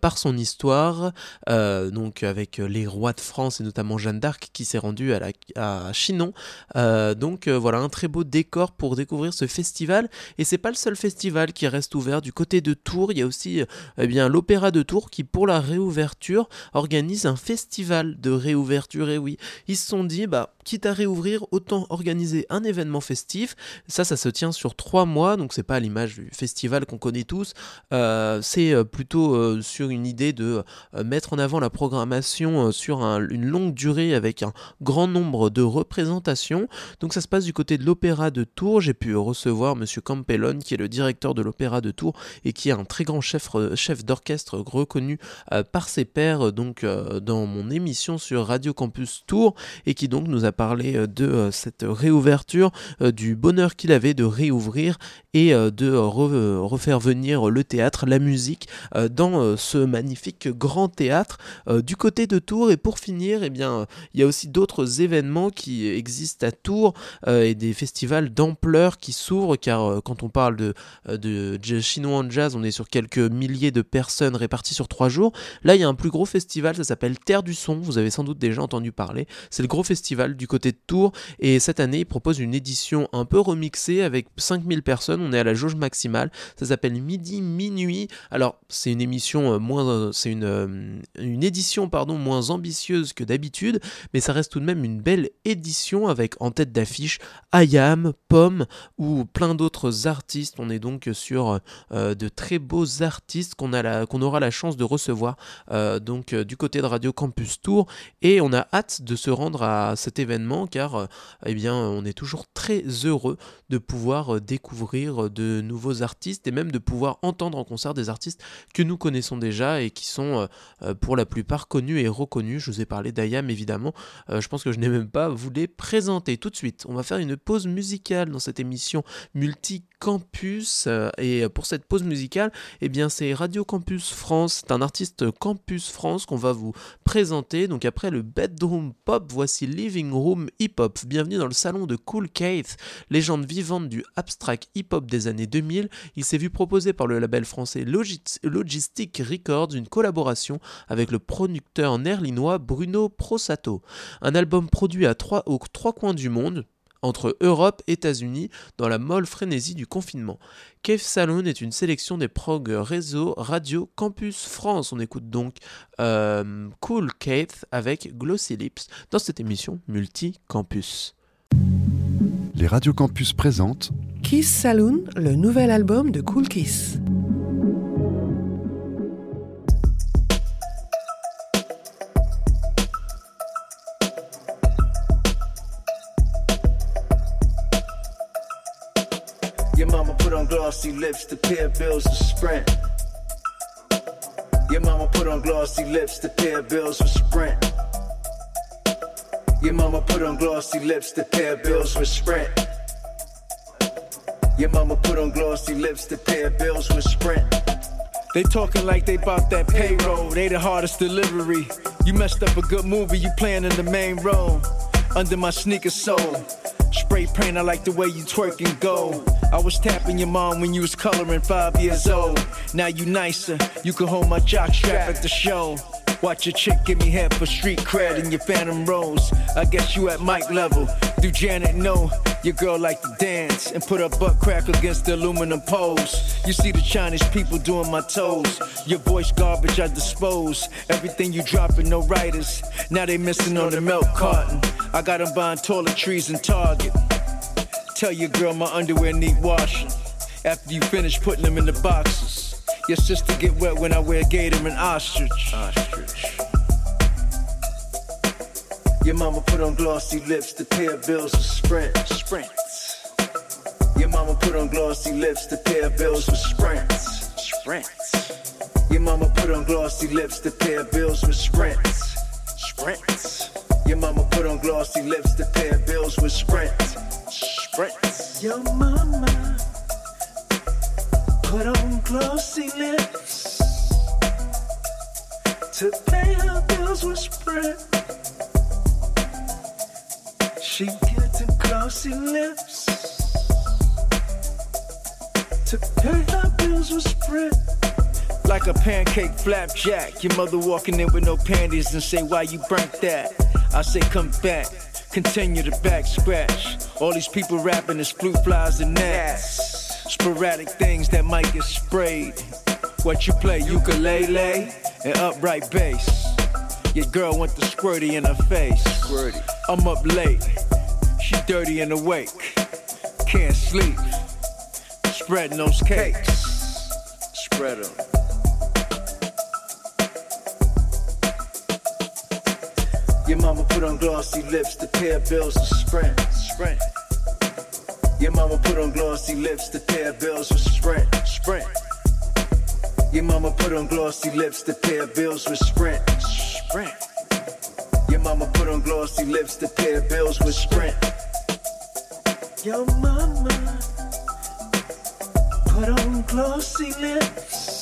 par son histoire, donc avec les rois de France et notamment Jeanne d'Arc qui s'est rendu à, Chinon. Euh, donc euh, voilà, un très beau décor pour découvrir ce festival. Et c'est pas le seul festival qui reste ouvert. Du côté de Tours, il y a aussi eh bien l'Opéra de Tours qui, pour la réouverture, organise un festival de réouverture. Et oui, ils se sont dit, bah, quitte à réouvrir, autant organiser un événement festif. Ça, ça se tient sur trois mois, donc c'est pas à l'image du festival qu'on connaît tous. Euh, c'est plutôt sur une idée de mettre en avant la programmation sur une longue durée avec un grand nombre de représentations. Donc ça se passe du côté de l'Opéra de Tours. J'ai pu recevoir Monsieur Campellon, qui est le directeur de l'Opéra de Tours et qui est un très grand chef, euh, d'orchestre reconnu euh, par ses pairs euh, donc dans mon émission sur Radio Campus Tours et qui donc nous a parlé de cette réouverture, du bonheur qu'il avait de réouvrir et de refaire venir le théâtre, la musique dans ce magnifique grand théâtre du côté de Tours. Et pour finir, eh bien, il y a aussi d'autres événements qui existent à Tours euh, et des festivals d'ampleur qui s'ouvrent car euh, quand on parle de, euh, de chinois en jazz, on est sur quelques milliers de personnes réparties sur trois jours. Là, il y a un plus gros festival, ça s'appelle Terre du Son. Vous avez sans doute déjà entendu parler. C'est le gros festival du côté de Tours et cette année, il propose une édition un peu remixée avec 5000 personnes. On est à la jauge maximale. Ça s'appelle Midi Minuit. Alors, c'est une émission moins, c'est une, une édition pardon moins ambitieuse que d'habitude, mais ça reste tout de même une belle édition avec en tête d'affiche Ayam, Pomme ou plein d'autres artistes. On est donc sur euh, de très beaux artistes qu'on aura la chance de recevoir euh, donc euh, du côté de Radio Campus Tour et on a hâte de se rendre à cet événement car eh bien on est toujours très heureux de pouvoir découvrir de nouveaux artistes et même de pouvoir entendre en concert des artistes que nous connaissons déjà et qui sont pour la plupart connus et reconnus. Je vous ai parlé d'Ayam évidemment euh, je pense que je n'ai même pas vous les présenter tout de suite. On va faire une pause musicale dans cette émission multi Campus. Euh, et pour cette pause musicale, eh bien c'est Radio Campus France, c'est un artiste Campus France qu'on va vous présenter. Donc après le bedroom pop, voici Living Room Hip Hop. Bienvenue dans le salon de Cool Keith, légende vivante du abstract hip hop des années 2000. Il s'est vu proposer par le label français Logistic Records une collaboration avec le producteur nerlinois Bruno Prosato. Un album produit à trois coins du monde, entre Europe et États-Unis dans la molle frénésie du confinement. Cave Saloon est une sélection des prog réseau Radio Campus France. On écoute donc euh, Cool Keith avec Glossy Lips dans cette émission Multi-Campus.
Les Radio Campus présentent
Kiss Saloon, le nouvel album de Cool Kiss.
Glossy lips to pay bills for Sprint. Your mama put on glossy lips to pay bills for Sprint. Your mama put on glossy lips to pay bills for Sprint. Your mama put on glossy lips to pay bills with Sprint. They talking like they bought that payroll. They the hardest delivery. You messed up a good movie. You playing in the main role. Under my sneaker sole. Spray paint, I like the way you twerk and go. I was tapping your mom when you was coloring five years old. Now you nicer, you can hold my jock strap at the show. Watch your chick give me half for street cred in your phantom rose. I guess you at mic level. Do Janet know your girl like to dance and put her butt crack against the aluminum poles? You see the Chinese people doing my toes. Your voice garbage I dispose. Everything you dropping, no writers. Now they missing on the milk carton. I got them buying toiletries and Target. Tell your girl my underwear need washing. After you finish putting them in the boxes. Your sister get wet when I wear gator and ostrich. Ostrich. Your mama put on glossy lips to pay her bills for sprint. Sprints. Your mama put on glossy lips to pay her bills for sprints. Sprints. Your mama put on glossy lips to pay her bills with sprints. Sprints. Your mama put on glossy lips to pay her bills with sprints. Sprints. Your mama put on glossy lips to pay her bills with spread. She getting glossy lips to pay her bills with spread. Like a pancake flapjack, your mother walking in with no panties and say, Why you burnt that? I say, Come back, continue to back scratch. All these people rapping is flute flies and gnats. Sporadic things that might get sprayed. What you play, ukulele and upright bass. Your girl want the squirty in her face. Squirty. I'm up late, she dirty and awake. Can't sleep, spreading those cakes. Spread them. Your mama put on glossy lips to pay bills to sprint. Sprint. Your mama put on glossy lips to pay her bills with Sprint. Sprint. Your mama put on glossy lips to pay her bills with Sprint. Sprint. Your mama put on glossy lips to pay her bills with Sprint. Your mama put on glossy lips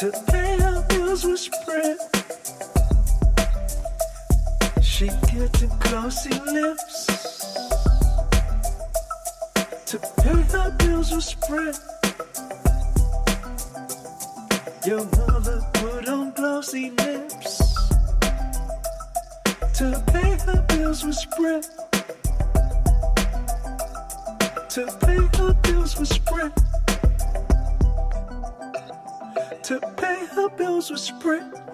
to pay her bills with Sprint. She getting glossy lips pay her bills with spread. Your mother put on glossy lips to pay her bills with spread. To pay her bills with spread. To pay her bills with spread.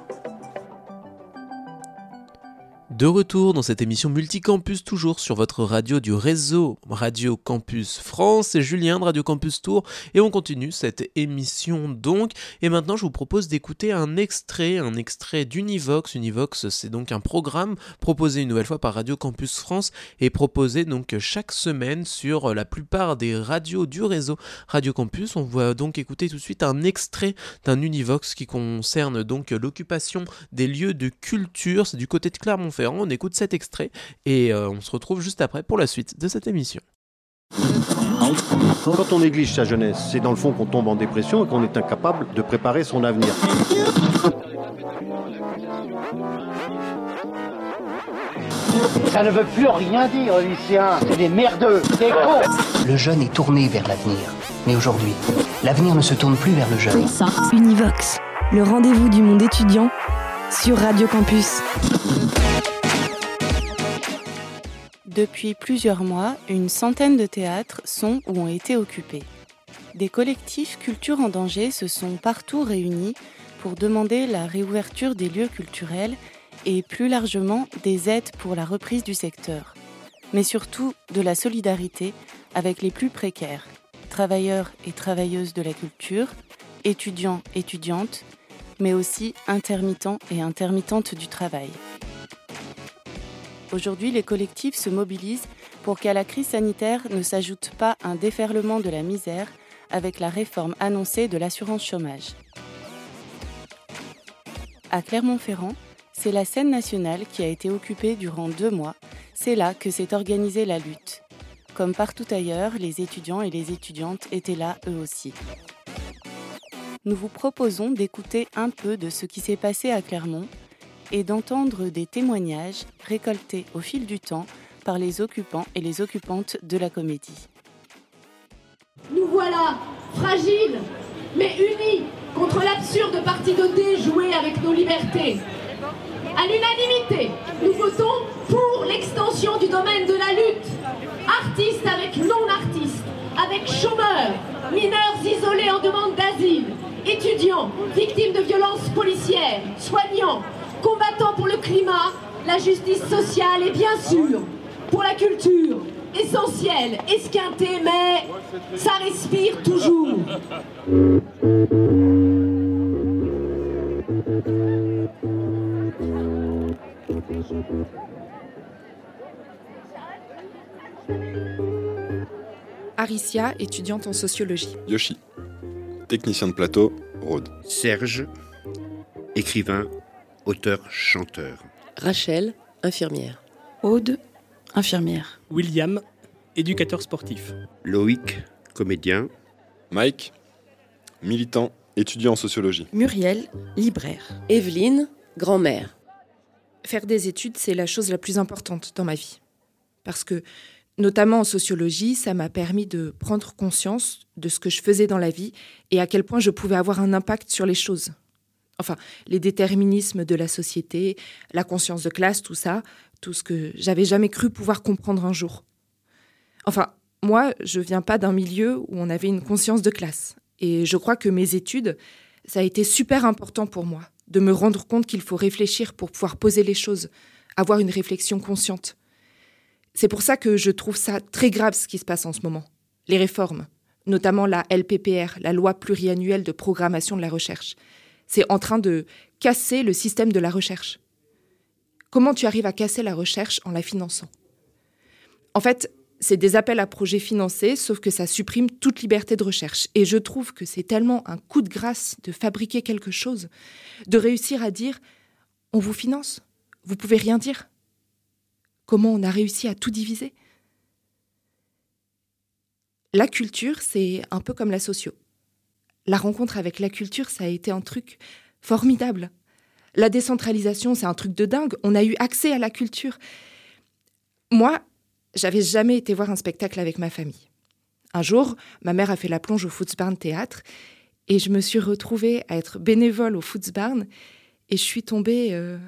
De retour dans cette émission Multicampus, toujours sur votre radio du réseau Radio Campus France. C'est Julien de Radio Campus Tour et on continue cette émission donc. Et maintenant, je vous propose d'écouter un extrait, un extrait d'Univox. Univox, c'est donc un programme proposé une nouvelle fois par Radio Campus France et proposé donc chaque semaine sur la plupart des radios du réseau Radio Campus. On va donc écouter tout de suite un extrait d'un Univox qui concerne donc l'occupation des lieux de culture. C'est du côté de Clermont-Ferrand on écoute cet extrait et euh, on se retrouve juste après pour la suite de cette émission.
Quand on néglige sa jeunesse, c'est dans le fond qu'on tombe en dépression et qu'on est incapable de préparer son avenir.
Ça ne veut plus rien dire, lycéens. C'est des merdeux, des cons.
Le jeune est tourné vers l'avenir. Mais aujourd'hui, l'avenir ne se tourne plus vers le jeune.
Univox, le rendez-vous du monde étudiant sur Radio Campus.
Depuis plusieurs mois, une centaine de théâtres sont ou ont été occupés. Des collectifs Culture en danger se sont partout réunis pour demander la réouverture des lieux culturels et plus largement des aides pour la reprise du secteur, mais surtout de la solidarité avec les plus précaires, travailleurs et travailleuses de la culture, étudiants, étudiantes, mais aussi intermittents et intermittentes du travail. Aujourd'hui, les collectifs se mobilisent pour qu'à la crise sanitaire ne s'ajoute pas un déferlement de la misère avec la réforme annoncée de l'assurance chômage. À Clermont-Ferrand, c'est la scène nationale qui a été occupée durant deux mois. C'est là que s'est organisée la lutte. Comme partout ailleurs, les étudiants et les étudiantes étaient là eux aussi. Nous vous proposons d'écouter un peu de ce qui s'est passé à Clermont et d'entendre des témoignages récoltés au fil du temps par les occupants et les occupantes de la comédie.
Nous voilà, fragiles, mais unis contre l'absurde partie dés jouée avec nos libertés. À l'unanimité, nous votons pour l'extension du domaine de la lutte. Artistes avec non-artistes, avec chômeurs, mineurs isolés en demande d'asile, étudiants, victimes de violences policières, soignants, climat, la justice sociale et bien sûr pour la culture. Essentiel, esquinté, mais ça respire toujours.
Aricia, étudiante en sociologie.
Yoshi, technicien de plateau, Rhodes.
Serge, écrivain, auteur, chanteur.
Rachel, infirmière.
Aude, infirmière.
William, éducateur sportif.
Loïc, comédien.
Mike, militant, étudiant en sociologie.
Muriel, libraire.
Evelyne, grand-mère.
Faire des études, c'est la chose la plus importante dans ma vie. Parce que, notamment en sociologie, ça m'a permis de prendre conscience de ce que je faisais dans la vie et à quel point je pouvais avoir un impact sur les choses. Enfin, les déterminismes de la société, la conscience de classe, tout ça, tout ce que j'avais jamais cru pouvoir comprendre un jour. Enfin, moi, je viens pas d'un milieu où on avait une conscience de classe. Et je crois que mes études, ça a été super important pour moi, de me rendre compte qu'il faut réfléchir pour pouvoir poser les choses, avoir une réflexion consciente. C'est pour ça que je trouve ça très grave ce qui se passe en ce moment. Les réformes, notamment la LPPR, la loi pluriannuelle de programmation de la recherche. C'est en train de casser le système de la recherche. Comment tu arrives à casser la recherche en la finançant? En fait, c'est des appels à projets financés, sauf que ça supprime toute liberté de recherche. Et je trouve que c'est tellement un coup de grâce de fabriquer quelque chose, de réussir à dire on vous finance, vous pouvez rien dire. Comment on a réussi à tout diviser? La culture, c'est un peu comme la socio. La rencontre avec la culture, ça a été un truc formidable. La décentralisation, c'est un truc de dingue. On a eu accès à la culture. Moi, j'avais jamais été voir un spectacle avec ma famille. Un jour, ma mère a fait la plonge au Footsbarn Théâtre et je me suis retrouvée à être bénévole au Footsbarn et je suis tombée euh...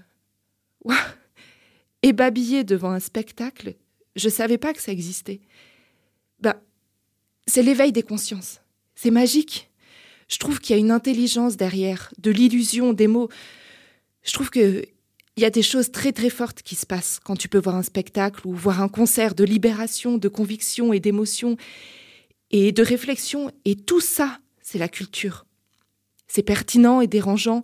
ébabillée devant un spectacle. Je savais pas que ça existait. Ben, c'est l'éveil des consciences. C'est magique. Je trouve qu'il y a une intelligence derrière, de l'illusion, des mots. Je trouve que il y a des choses très très fortes qui se passent quand tu peux voir un spectacle ou voir un concert de libération, de conviction et d'émotion et de réflexion. Et tout ça, c'est la culture. C'est pertinent et dérangeant.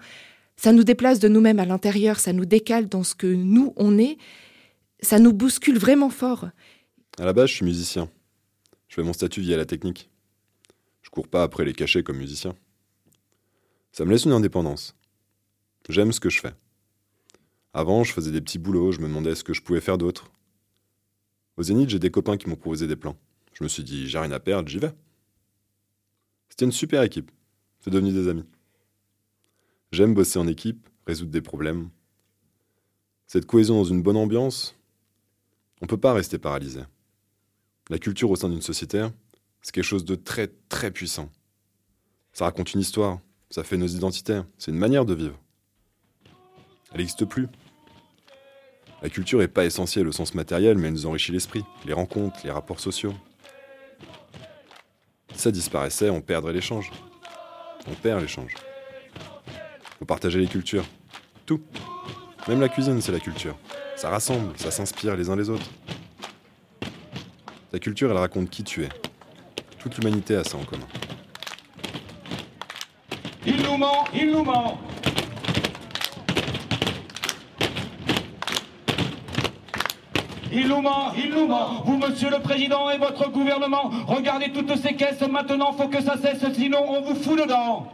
Ça nous déplace de nous-mêmes à l'intérieur, ça nous décale dans ce que nous, on est. Ça nous bouscule vraiment fort.
À la base, je suis musicien. Je fais mon statut via la technique. Cours pas après les cachets comme musicien. Ça me laisse une indépendance. J'aime ce que je fais. Avant, je faisais des petits boulots, je me demandais ce que je pouvais faire d'autre. Au Zénith, j'ai des copains qui m'ont proposé des plans. Je me suis dit, j'ai rien à perdre, j'y vais. C'était une super équipe. C'est devenu des amis. J'aime bosser en équipe, résoudre des problèmes. Cette cohésion dans une bonne ambiance, on ne peut pas rester paralysé. La culture au sein d'une société, c'est quelque chose de très très puissant. Ça raconte une histoire, ça fait nos identités, c'est une manière de vivre. Elle n'existe plus. La culture n'est pas essentielle au sens matériel, mais elle nous enrichit l'esprit, les rencontres, les rapports sociaux. Ça disparaissait, on perdrait l'échange. On perd l'échange. Faut partager les cultures. Tout. Même la cuisine, c'est la culture. Ça rassemble, ça s'inspire les uns les autres. Ta culture, elle raconte qui tu es. Toute l'humanité a ça en commun.
Il nous ment, il nous ment. Il nous ment, il nous ment. Vous, monsieur le président et votre gouvernement, regardez toutes ces caisses. Maintenant, faut que ça cesse, sinon on vous fout dedans.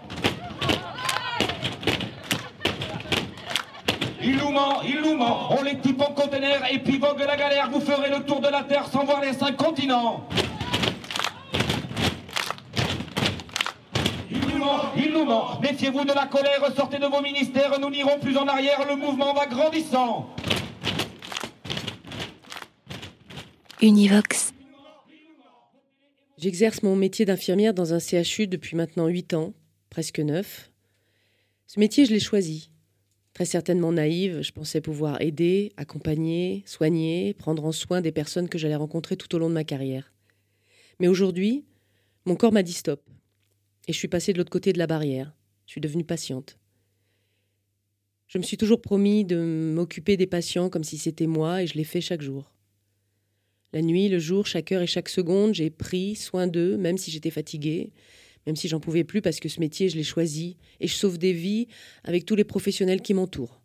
Il nous ment, il nous ment. On les type en conteneur et puis vogue la galère. Vous ferez le tour de la terre sans voir les cinq continents. Il nous Méfiez-vous de la colère, sortez de vos ministères. Nous n'irons plus en arrière, le mouvement va grandissant.
Univox.
J'exerce mon métier d'infirmière dans un CHU depuis maintenant 8 ans, presque 9. Ce métier, je l'ai choisi. Très certainement naïve, je pensais pouvoir aider, accompagner, soigner, prendre en soin des personnes que j'allais rencontrer tout au long de ma carrière. Mais aujourd'hui, mon corps m'a dit stop. Et je suis passée de l'autre côté de la barrière. Je suis devenue patiente. Je me suis toujours promis de m'occuper des patients comme si c'était moi et je l'ai fait chaque jour. La nuit, le jour, chaque heure et chaque seconde, j'ai pris soin d'eux, même si j'étais fatiguée, même si j'en pouvais plus parce que ce métier, je l'ai choisi, et je sauve des vies avec tous les professionnels qui m'entourent.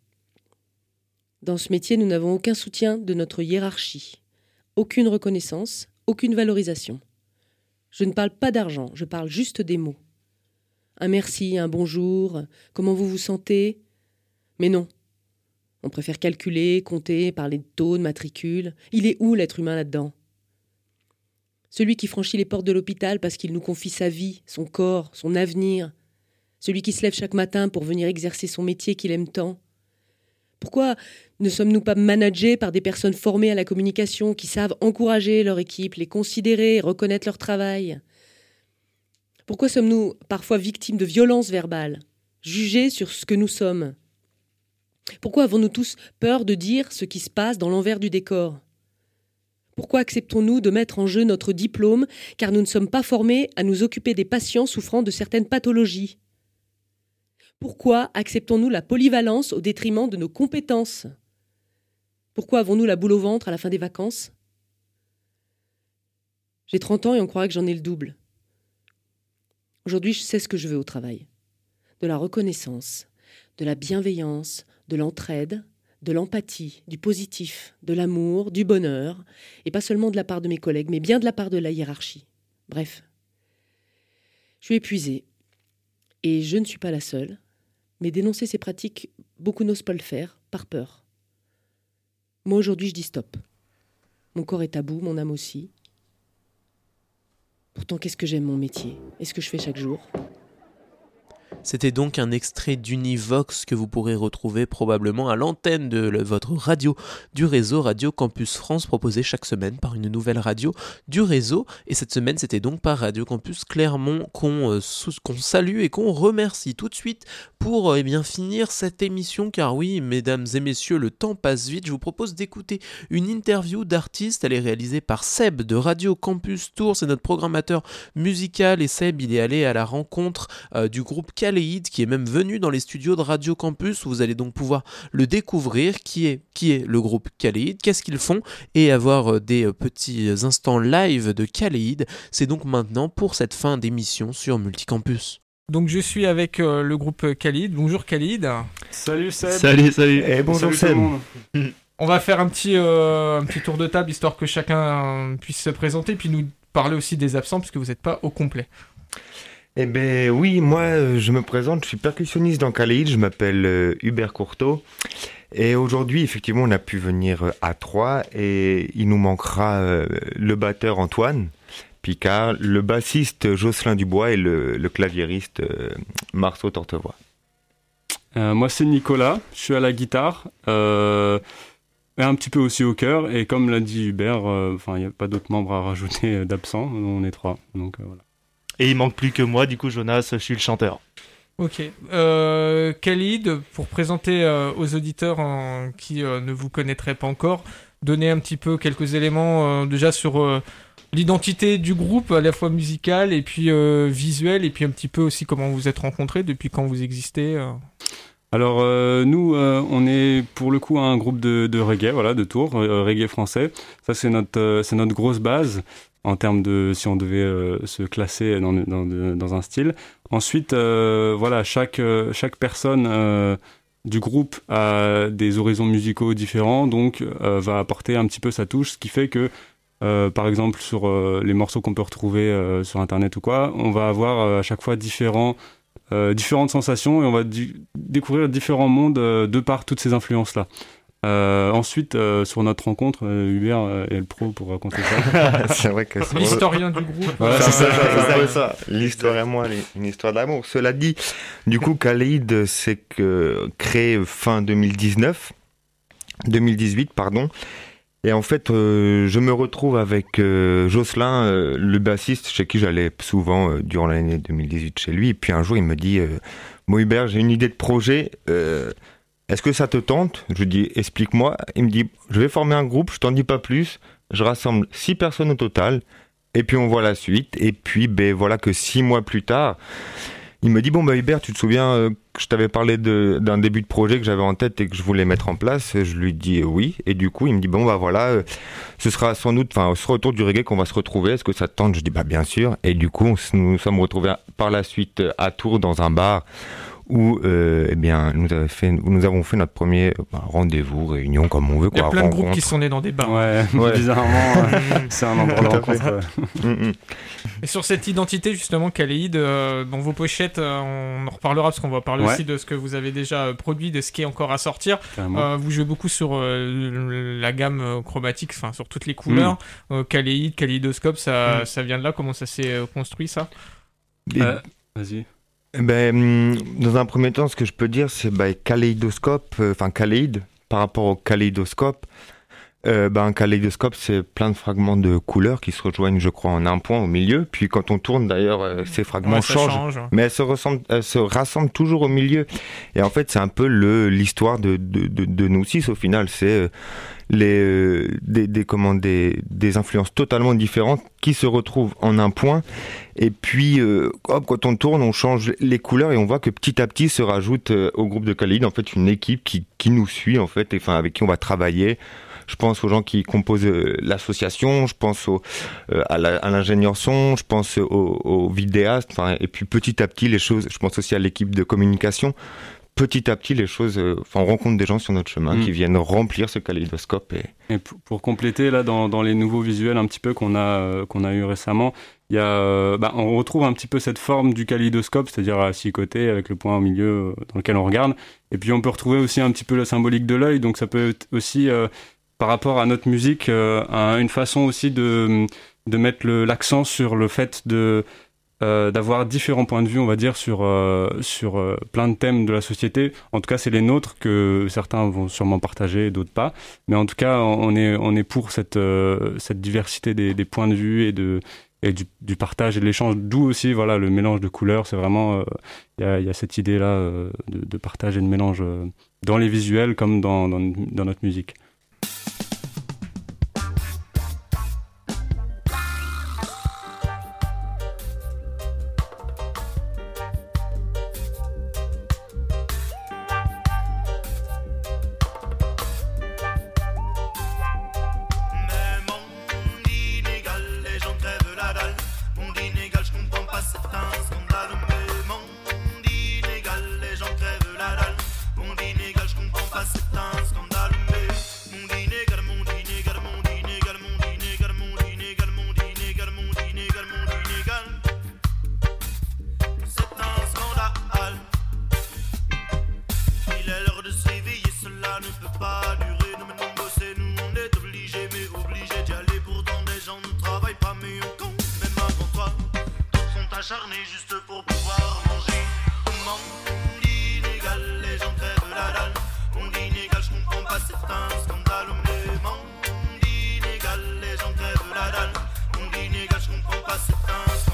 Dans ce métier, nous n'avons aucun soutien de notre hiérarchie, aucune reconnaissance, aucune valorisation. Je ne parle pas d'argent, je parle juste des mots. Un merci, un bonjour, comment vous vous sentez? Mais non, on préfère calculer, compter, parler de taux, de matricule. Il est où l'être humain là-dedans? Celui qui franchit les portes de l'hôpital parce qu'il nous confie sa vie, son corps, son avenir. Celui qui se lève chaque matin pour venir exercer son métier qu'il aime tant. Pourquoi ne sommes-nous pas managés par des personnes formées à la communication qui savent encourager leur équipe, les considérer, reconnaître leur travail? Pourquoi sommes-nous parfois victimes de violences verbales, jugés sur ce que nous sommes pourquoi avons-nous tous peur de dire ce qui se passe dans l'envers du décor Pourquoi acceptons-nous de mettre en jeu notre diplôme car nous ne sommes pas formés à nous occuper des patients souffrant de certaines pathologies Pourquoi acceptons-nous la polyvalence au détriment de nos compétences Pourquoi avons-nous la boule au ventre à la fin des vacances J'ai 30 ans et on croirait que j'en ai le double. Aujourd'hui, je sais ce que je veux au travail. De la reconnaissance, de la bienveillance, de l'entraide, de l'empathie, du positif, de l'amour, du bonheur, et pas seulement de la part de mes collègues, mais bien de la part de la hiérarchie. Bref. Je suis épuisée. Et je ne suis pas la seule. Mais dénoncer ces pratiques, beaucoup n'osent pas le faire, par peur. Moi aujourd'hui je dis stop. Mon corps est à bout, mon âme aussi. Pourtant qu'est-ce que j'aime mon métier? Et ce que je fais chaque jour?
C'était donc un extrait d'Univox que vous pourrez retrouver probablement à l'antenne de votre radio du réseau Radio Campus France proposé chaque semaine par une nouvelle radio du réseau. Et cette semaine, c'était donc par Radio Campus Clermont qu'on euh, salue et qu'on remercie tout de suite pour euh, eh bien, finir cette émission. Car oui, mesdames et messieurs, le temps passe vite. Je vous propose d'écouter une interview d'artiste. Elle est réalisée par Seb de Radio Campus Tour. C'est notre programmateur musical. Et Seb, il est allé à la rencontre euh, du groupe Qui est même venu dans les studios de Radio Campus. Vous allez donc pouvoir le découvrir. Qui est, qui est le groupe Kaleid Qu'est-ce qu'ils font Et avoir euh, des euh, petits instants live de Kaleid. C'est donc maintenant pour cette fin d'émission sur Multicampus.
Donc je suis avec euh, le groupe Khalid. Bonjour Khalid.
Salut Seb.
Salut, salut.
Et bonjour Seb. (laughs)
On va faire un petit, un petit tour de table histoire que chacun puisse se présenter puis nous parler aussi des absents puisque vous n'êtes pas au complet.
Eh ben oui, moi je me présente, je suis percussionniste dans Khalid, je m'appelle Hubert Courteau. Et aujourd'hui, effectivement, on a pu venir à trois et il nous manquera le batteur Antoine. Picard, le bassiste Jocelyn Dubois et le, claviériste euh, Marceau Tortevoix.
Euh, moi, c'est Nicolas. Je suis à la guitare. Euh, et un petit peu aussi au cœur. Et comme l'a dit Hubert, euh, il n'y a pas d'autres membres à rajouter euh, d'absents. On est trois. Donc euh, voilà.
Et il manque plus que moi, du coup, Jonas, je suis le chanteur.
Ok. Euh, Khalid, pour présenter euh, aux auditeurs qui euh, ne vous connaîtraient pas encore, donner un petit peu quelques éléments euh, déjà sur euh, l'identité du groupe, à la fois musicale et puis euh, visuelle, et puis un petit peu aussi comment vous êtes rencontrés, depuis quand vous existez. euh.
Alors euh, nous, euh, on est pour le coup un groupe de, de reggae, voilà, de Tours, euh, reggae français. Ça c'est notre euh, c'est notre grosse base en termes de si on devait euh, se classer dans, un style. Ensuite, euh, voilà, chaque euh, personne du groupe a des horizons musicaux différents, donc va apporter un petit peu sa touche, ce qui fait que par exemple sur les morceaux qu'on peut retrouver sur internet ou quoi, on va avoir à chaque fois différentes sensations et on va découvrir différents mondes de par toutes ces influences-là. Euh, ensuite, euh, sur notre rencontre, euh, Hubert est le pro pour raconter ça. (laughs)
c'est vrai que c'est-
L'historien du groupe.
Voilà,
C'est
c'est
ça,
ça,
ça.
et moi, une histoire d'amour. Cela dit, du coup, Khalid, c'est que créé fin 2019, 2018, pardon. Et en fait, euh, je me retrouve avec euh, Jocelyn, euh, le bassiste, chez qui j'allais souvent euh, durant l'année 2018 chez lui. Et puis un jour, il me dit, euh, Bon Hubert, j'ai une idée de projet. Est-ce que ça te tente? Je lui dis, explique-moi. Il me dit, je vais former un groupe, je t'en dis pas plus. Je rassemble six personnes au total. Et puis on voit la suite. Et puis, ben voilà que six mois plus tard, il me dit bon bah Hubert, tu te souviens euh, que je t'avais parlé d'un début de projet que j'avais en tête et que je voulais mettre en place? Je lui dis euh, oui. Et du coup, il me dit bon bah voilà, euh, ce sera sans doute, enfin, ce retour du reggae qu'on va se retrouver. Est-ce que ça te tente? Je dis bah bien sûr. Et du coup, nous nous sommes retrouvés par la suite à Tours dans un bar où euh, eh bien nous, avait fait, où nous avons fait notre premier euh, bah, rendez-vous, réunion comme on veut.
Il y a
quoi,
plein de groupes qui sont nés dans des bars.
Ouais, (laughs) bizarrement, c'est un endroit de rencontre. ouais.
Mm, mm.
Et sur cette identité justement, Khalid, euh, dans vos pochettes, euh, on en reparlera parce qu'on va parler
Ouais.
aussi de ce que vous avez déjà produit, de ce qui est encore à sortir. Euh, vous jouez beaucoup sur euh, la gamme chromatique, enfin sur toutes les couleurs. Euh, Khalid, Kaleidoscope, ça,
Mm.
ça vient de là. Comment ça s'est construit ça?
Et-
Euh, Vas-y.
Ben, hum, dans un premier temps, ce que je peux dire, c'est bah, kaléidoscope, euh, enfin kaléide, par rapport au kaléidoscope. Euh, ben, un kaléidoscope, c'est plein de fragments de couleurs qui se rejoignent, je crois, en un point au milieu. Puis quand on tourne, d'ailleurs, euh, ces fragments
Ouais,
changent,
change, ouais.
mais elles se, ressemblent, elles se rassemblent toujours au milieu. Et en fait, c'est un peu le l'histoire de, de, de, de nous six au final. C'est euh, les des, des, comment, des, des influences totalement différentes qui se retrouvent en un point. Et puis, hop, quand on tourne, on change les couleurs et on voit que petit à petit se rajoute au groupe de Khalid en fait une équipe qui, qui nous suit en fait, et enfin avec qui on va travailler. Je pense aux gens qui composent euh, l'association, je pense au, euh, à l'ingénieur son, je pense aux, aux vidéastes, enfin, et puis petit à petit les choses, je pense aussi à l'équipe de communication. Petit à petit, les choses, euh, enfin, on rencontre des gens sur notre chemin
Mm.
qui viennent remplir ce kaléidoscope et,
Et pour, compléter là dans, dans les nouveaux visuels un petit peu qu'on a euh, qu'on a eu récemment, y a euh, bah, on retrouve un petit peu cette forme du kaléidoscope, c'est-à-dire à six côtés avec le point au milieu dans lequel on regarde. Et puis on peut retrouver aussi un petit peu la symbolique de l'œil, donc ça peut être aussi euh, par rapport à notre musique euh, un- une façon aussi de de mettre l'accent sur le fait de euh, d'avoir différents points de vue, on va dire, sur, euh, sur plein de thèmes de la société. En tout cas, c'est les nôtres que certains vont sûrement partager, d'autres pas. Mais en tout cas, on est, on est pour cette, cette diversité des, points de vue et, de, et du, partage et de l'échange. D'où aussi voilà, le mélange de couleurs. C'est vraiment, il y, a, cette idée-là de, partage et de mélange dans les visuels comme dans, dans notre musique.
Juste pour pouvoir manger. Monde inégal, les gens crèvent la dalle. Monde inégal, je comprends pas c'est un scandale. Mais monde inégal, les gens crèvent la dalle. Monde inégal, je comprends pas c'est un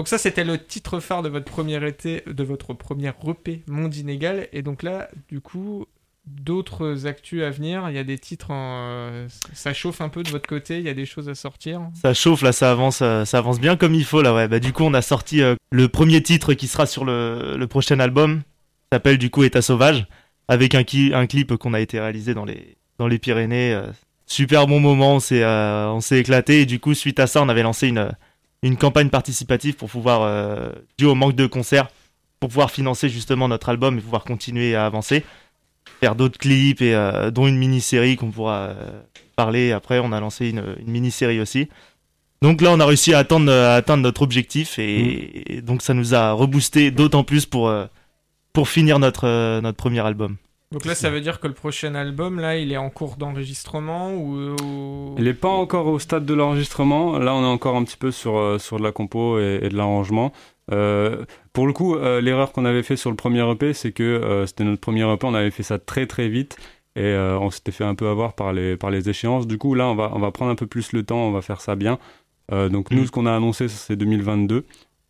donc ça c'était le titre phare de votre premier été, de votre première EP Monde Inégal. Et donc là, du coup, d'autres actus à venir. Il y a des titres, euh, ça chauffe un peu de votre côté. Il y a des choses à sortir.
Ça chauffe là, ça avance, euh, ça avance bien comme il faut là. Ouais, bah du coup on a sorti euh, le premier titre qui sera sur le, prochain album. S'appelle du coup État sauvage, avec un, clip qu'on a été réalisé dans les dans les Pyrénées. super bon moment, on s'est éclaté et du coup suite à ça on avait lancé une une campagne participative pour pouvoir euh, dû au manque de concerts pour pouvoir financer justement notre album et pouvoir continuer à avancer. Faire d'autres clips et euh, dont une mini-série qu'on pourra euh, parler après. On a lancé une, une mini-série aussi. Donc là on a réussi à atteindre, à atteindre notre objectif et, et donc ça nous a reboosté d'autant plus pour pour finir notre notre premier album
Donc là, ça veut dire que le prochain album, là, il est en cours d'enregistrement ou,
Il n'est pas encore au stade de l'enregistrement. Là, on est encore un petit peu sur, euh, sur de la compo et, et de l'arrangement. Euh, pour le coup, euh, l'erreur qu'on avait fait sur le premier EP, c'est que euh, c'était notre premier EP, on avait fait ça très très vite et euh, on s'était fait un peu avoir par les, par les échéances. Du coup, là, on va, on va prendre un peu plus le temps, on va faire ça bien. Euh, donc, nous, ce qu'on a annoncé, c'est 2022.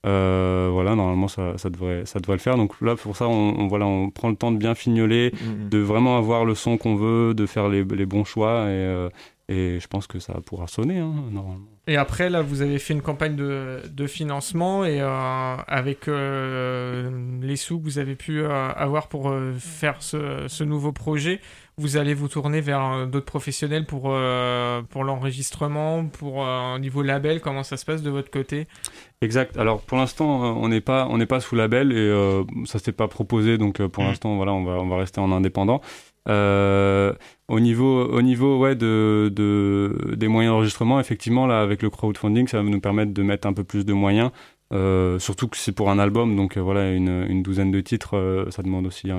Euh, voilà, normalement, ça, ça, devrait, ça devrait le faire. Donc là, pour ça, on, on- voilà, on prend le temps de bien fignoler,
Mhm.
de vraiment avoir le son qu'on veut, de faire les, les bons choix. Et, euh, et je pense que ça pourra sonner, hein, normalement.
Et après, là, vous avez fait une campagne de, de financement et euh, avec les sous que vous avez pu avoir pour faire ce, ce nouveau projet, vous allez vous tourner vers euh, d'autres professionnels pour, euh, pour l'enregistrement, pour euh, un niveau label. Comment ça se passe de votre côté?
Exact. Alors pour l'instant, euh, on n'est pas, on n'est pas sous label et euh, ça s'est pas proposé, donc euh, pour
Mhm.
l'instant, voilà, on va, on va rester en indépendant. Euh, au niveau, au niveau, ouais, de, de des moyens d'enregistrement, effectivement, là, avec le crowdfunding, ça va nous permettre de mettre un peu plus de moyens. Euh, surtout que c'est pour un album, donc euh, voilà, une, une douzaine de titres, euh, ça demande aussi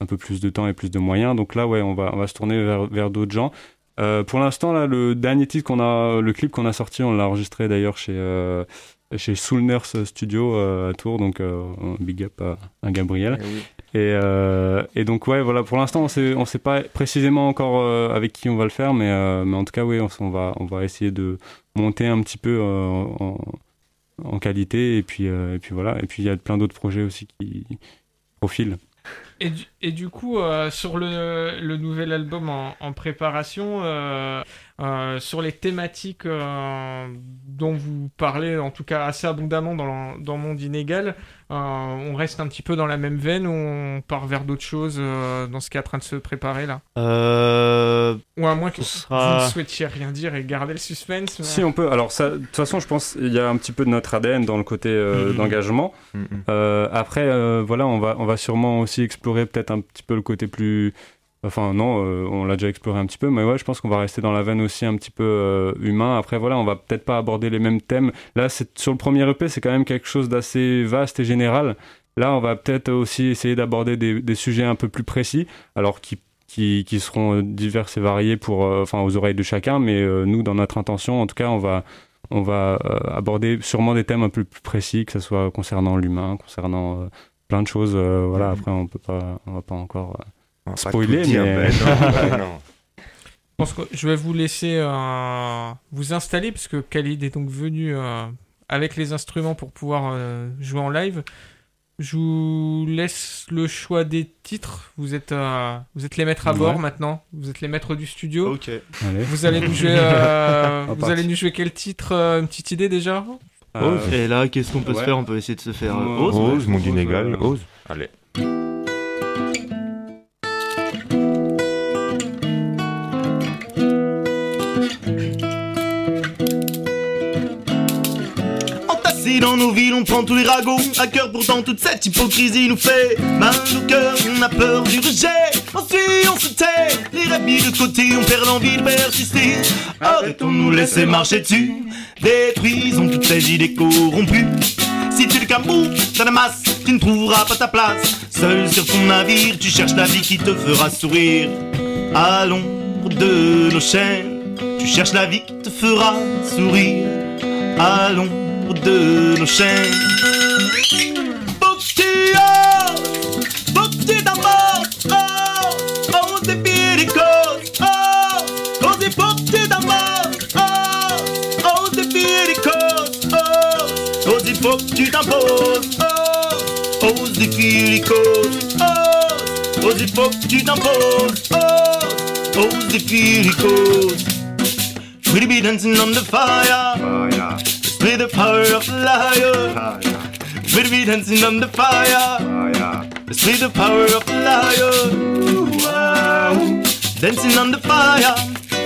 un, peu plus de temps et plus de moyens. Donc là, ouais, on va, on va se tourner vers, vers d'autres gens. Euh, pour l'instant, là, le dernier titre qu'on a, le clip qu'on a sorti, on l'a enregistré d'ailleurs chez, euh, chez Soul Nurse Studio euh, à Tours, donc euh, big up à, à Gabriel.
Eh oui.
Et, et donc ouais, voilà, pour l'instant, on sait, on sait pas précisément encore avec qui on va le faire, mais, mais en tout cas, oui, on, va, on va essayer de monter un petit peu en, en qualité, et puis, et puis voilà. Et puis il y a plein d'autres projets aussi qui profilent.
Et du, et du coup, euh, sur le, le nouvel album en, préparation, euh, euh, sur les thématiques euh, dont vous parlez, en tout cas assez abondamment dans, le- dans Monde Inégal, euh, on reste un petit peu dans la même veine ou on part vers d'autres choses euh, dans ce qui est en train de se préparer là?
Euh,
Ou à moins que
sera-
vous ne souhaitiez rien dire et garder le suspense mais-
Si on peut. Alors de toute façon, je pense il y a un petit peu de notre ADN dans le côté euh,
Mhm.
d'engagement.
Mhm.
Euh, après, euh, voilà, on va, on va sûrement aussi explorer peut-être un petit peu le côté plus. Enfin non, euh, on l'a déjà exploré un petit peu, mais ouais, je pense qu'on va rester dans la veine aussi un petit peu euh, humain. Après, voilà, on va peut-être pas aborder les mêmes thèmes. Là, c'est sur le premier EP, c'est quand même quelque chose d'assez vaste et général. Là, on va peut-être aussi essayer d'aborder des, des sujets un peu plus précis, alors qui qui, qui seront euh, diverses et variées pour, euh, enfin, aux oreilles de chacun. Mais nous, dans notre intention, en tout cas, on va, on va aborder sûrement des thèmes un peu plus précis, que ce soit concernant l'humain, concernant plein de choses. voilà, après, on peut pas, on va pas encore
On va pas
spoiler,
tout dire,
mais
ben non, ben non.
Je pense que je vais vous laisser euh, vous installer, parce que Khalid est donc venu euh, avec les instruments pour pouvoir euh, jouer en live. Je vous laisse le choix des titres. Vous êtes, euh, vous êtes les maîtres à bord maintenant. Vous êtes les maîtres du studio.
Ok.
Allez.
Vous allez nous jouer. euh, (laughs)
On
vous
part.
allez nous jouer quel titre euh, Une petite idée déjà?
Euh,
Et là, qu'est-ce qu'on peut se
ouais.
faire? On peut essayer de se faire euh,
Moi,
Ose.
ouais.
Ose, monde
Ose,
inégal,
euh,
ose. Allez.
On prend tous les ragots. À cœur, pourtant, toute cette hypocrisie nous fait mal au cœur. On a peur du rejet. Ensuite, on se tait. Les rébits de côté, on perd l'envie de persister. Arrêtons de nous laisser marcher dessus. Détruisons toutes ces idées corrompues. Si tu le camou, t'as la masse, tu ne trouveras pas ta place. Seul sur ton navire, tu cherches la vie qui te fera sourire. À l'ombre de nos chaînes, tu cherches la vie qui te fera sourire. À l'ombre l'arbre de l'océan. Tudo a boa, Oz de Firicos, Oz, Oz de Focti Tampor, Oz, Oz de Firicos. We'll be dancing on the fire. fire. With the power of lion. We'll be dancing on the fire, with the power of lion. Wow. Dancing on the fire,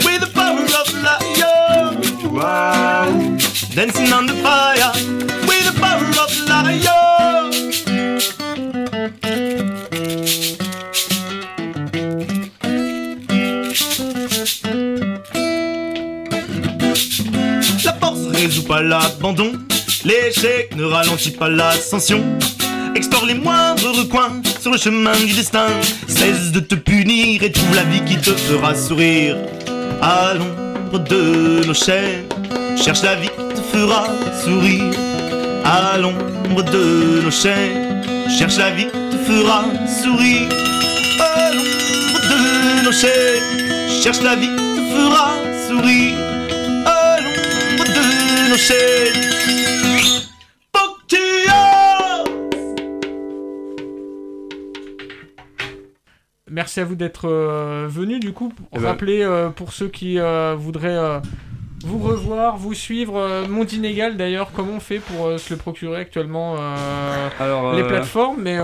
with the power of lion. Wow. Dancing on the fire, with the power of the l'abandon, l'échec ne ralentit pas l'ascension. Explore les moindres recoins sur le chemin du destin. Cesse de te punir et trouve la vie qui te fera sourire. À l'ombre de nos chaînes, cherche la vie qui te fera sourire. À l'ombre de nos chaînes, cherche la vie qui te fera sourire. À l'ombre de nos chaînes, cherche la vie qui te fera sourire.
Merci à vous d'être euh, venu. Du coup,
Eh ben-
rappelez euh, pour ceux qui euh, voudraient euh, vous revoir, vous suivre, Monde Inégal d'ailleurs, comment on fait pour euh, se le procurer actuellement euh,
Alors,
Les
euh,
plateformes, mais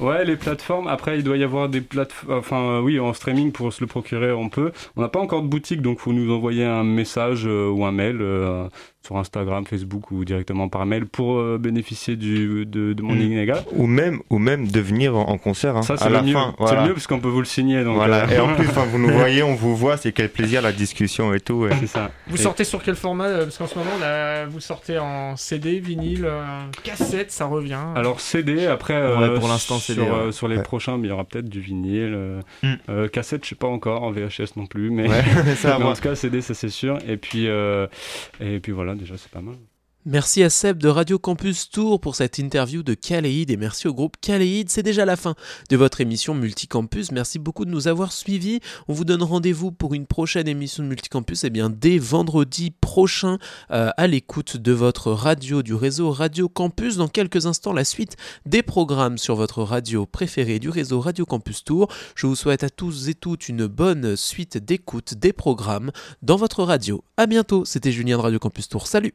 Ouais, les plateformes. Après, il doit y avoir des plateformes. Enfin, oui, en streaming pour se le procurer, on peut. On n'a pas encore de boutique, donc faut nous envoyer un message ou un mail sur Instagram, Facebook ou directement par mail pour euh, bénéficier du, de, de mon
Mm.
inégal.
Ou même, ou même de venir en, en concert hein,
Ça, c'est
la
mieux.
fin.
C'est le mieux parce qu'on peut vous le signer. Donc,
Voilà.
euh,
Et en (laughs) plus, enfin, vous nous voyez, on vous voit, c'est quel plaisir la discussion et tout. ouais.
c'est ça.
vous
Et-
sortez sur quel format euh, Parce qu'en ce moment, là, vous sortez en CD, vinyle, euh, cassette, ça revient.
Alors CD, après, euh,
Ouais, pour l'instant,
sur,
ouais.
euh, sur les
Ouais.
prochains, il y aura peut-être du vinyle. euh,
Mm.
euh, cassette, je sais pas encore, en VHS non plus, mais,
Ouais, (laughs) ça, (laughs)
mais en tout cas CD, ça c'est sûr. Et puis, euh, et puis voilà, déjà c'est pas mal.
Merci à Seb de Radio Campus Tour pour cette interview de Kaleid et merci au groupe Kaleid. C'est déjà la fin de votre émission Multicampus. Merci beaucoup de nous avoir suivis. On vous donne rendez-vous pour une prochaine émission de Multicampus et bien dès vendredi prochain euh, à l'écoute de votre radio du réseau Radio Campus. Dans quelques instants, la suite des programmes sur votre radio préférée du réseau Radio Campus Tour. Je vous souhaite à tous et toutes une bonne suite d'écoute des programmes dans votre radio. À bientôt. C'était Julien de Radio Campus Tour. Salut.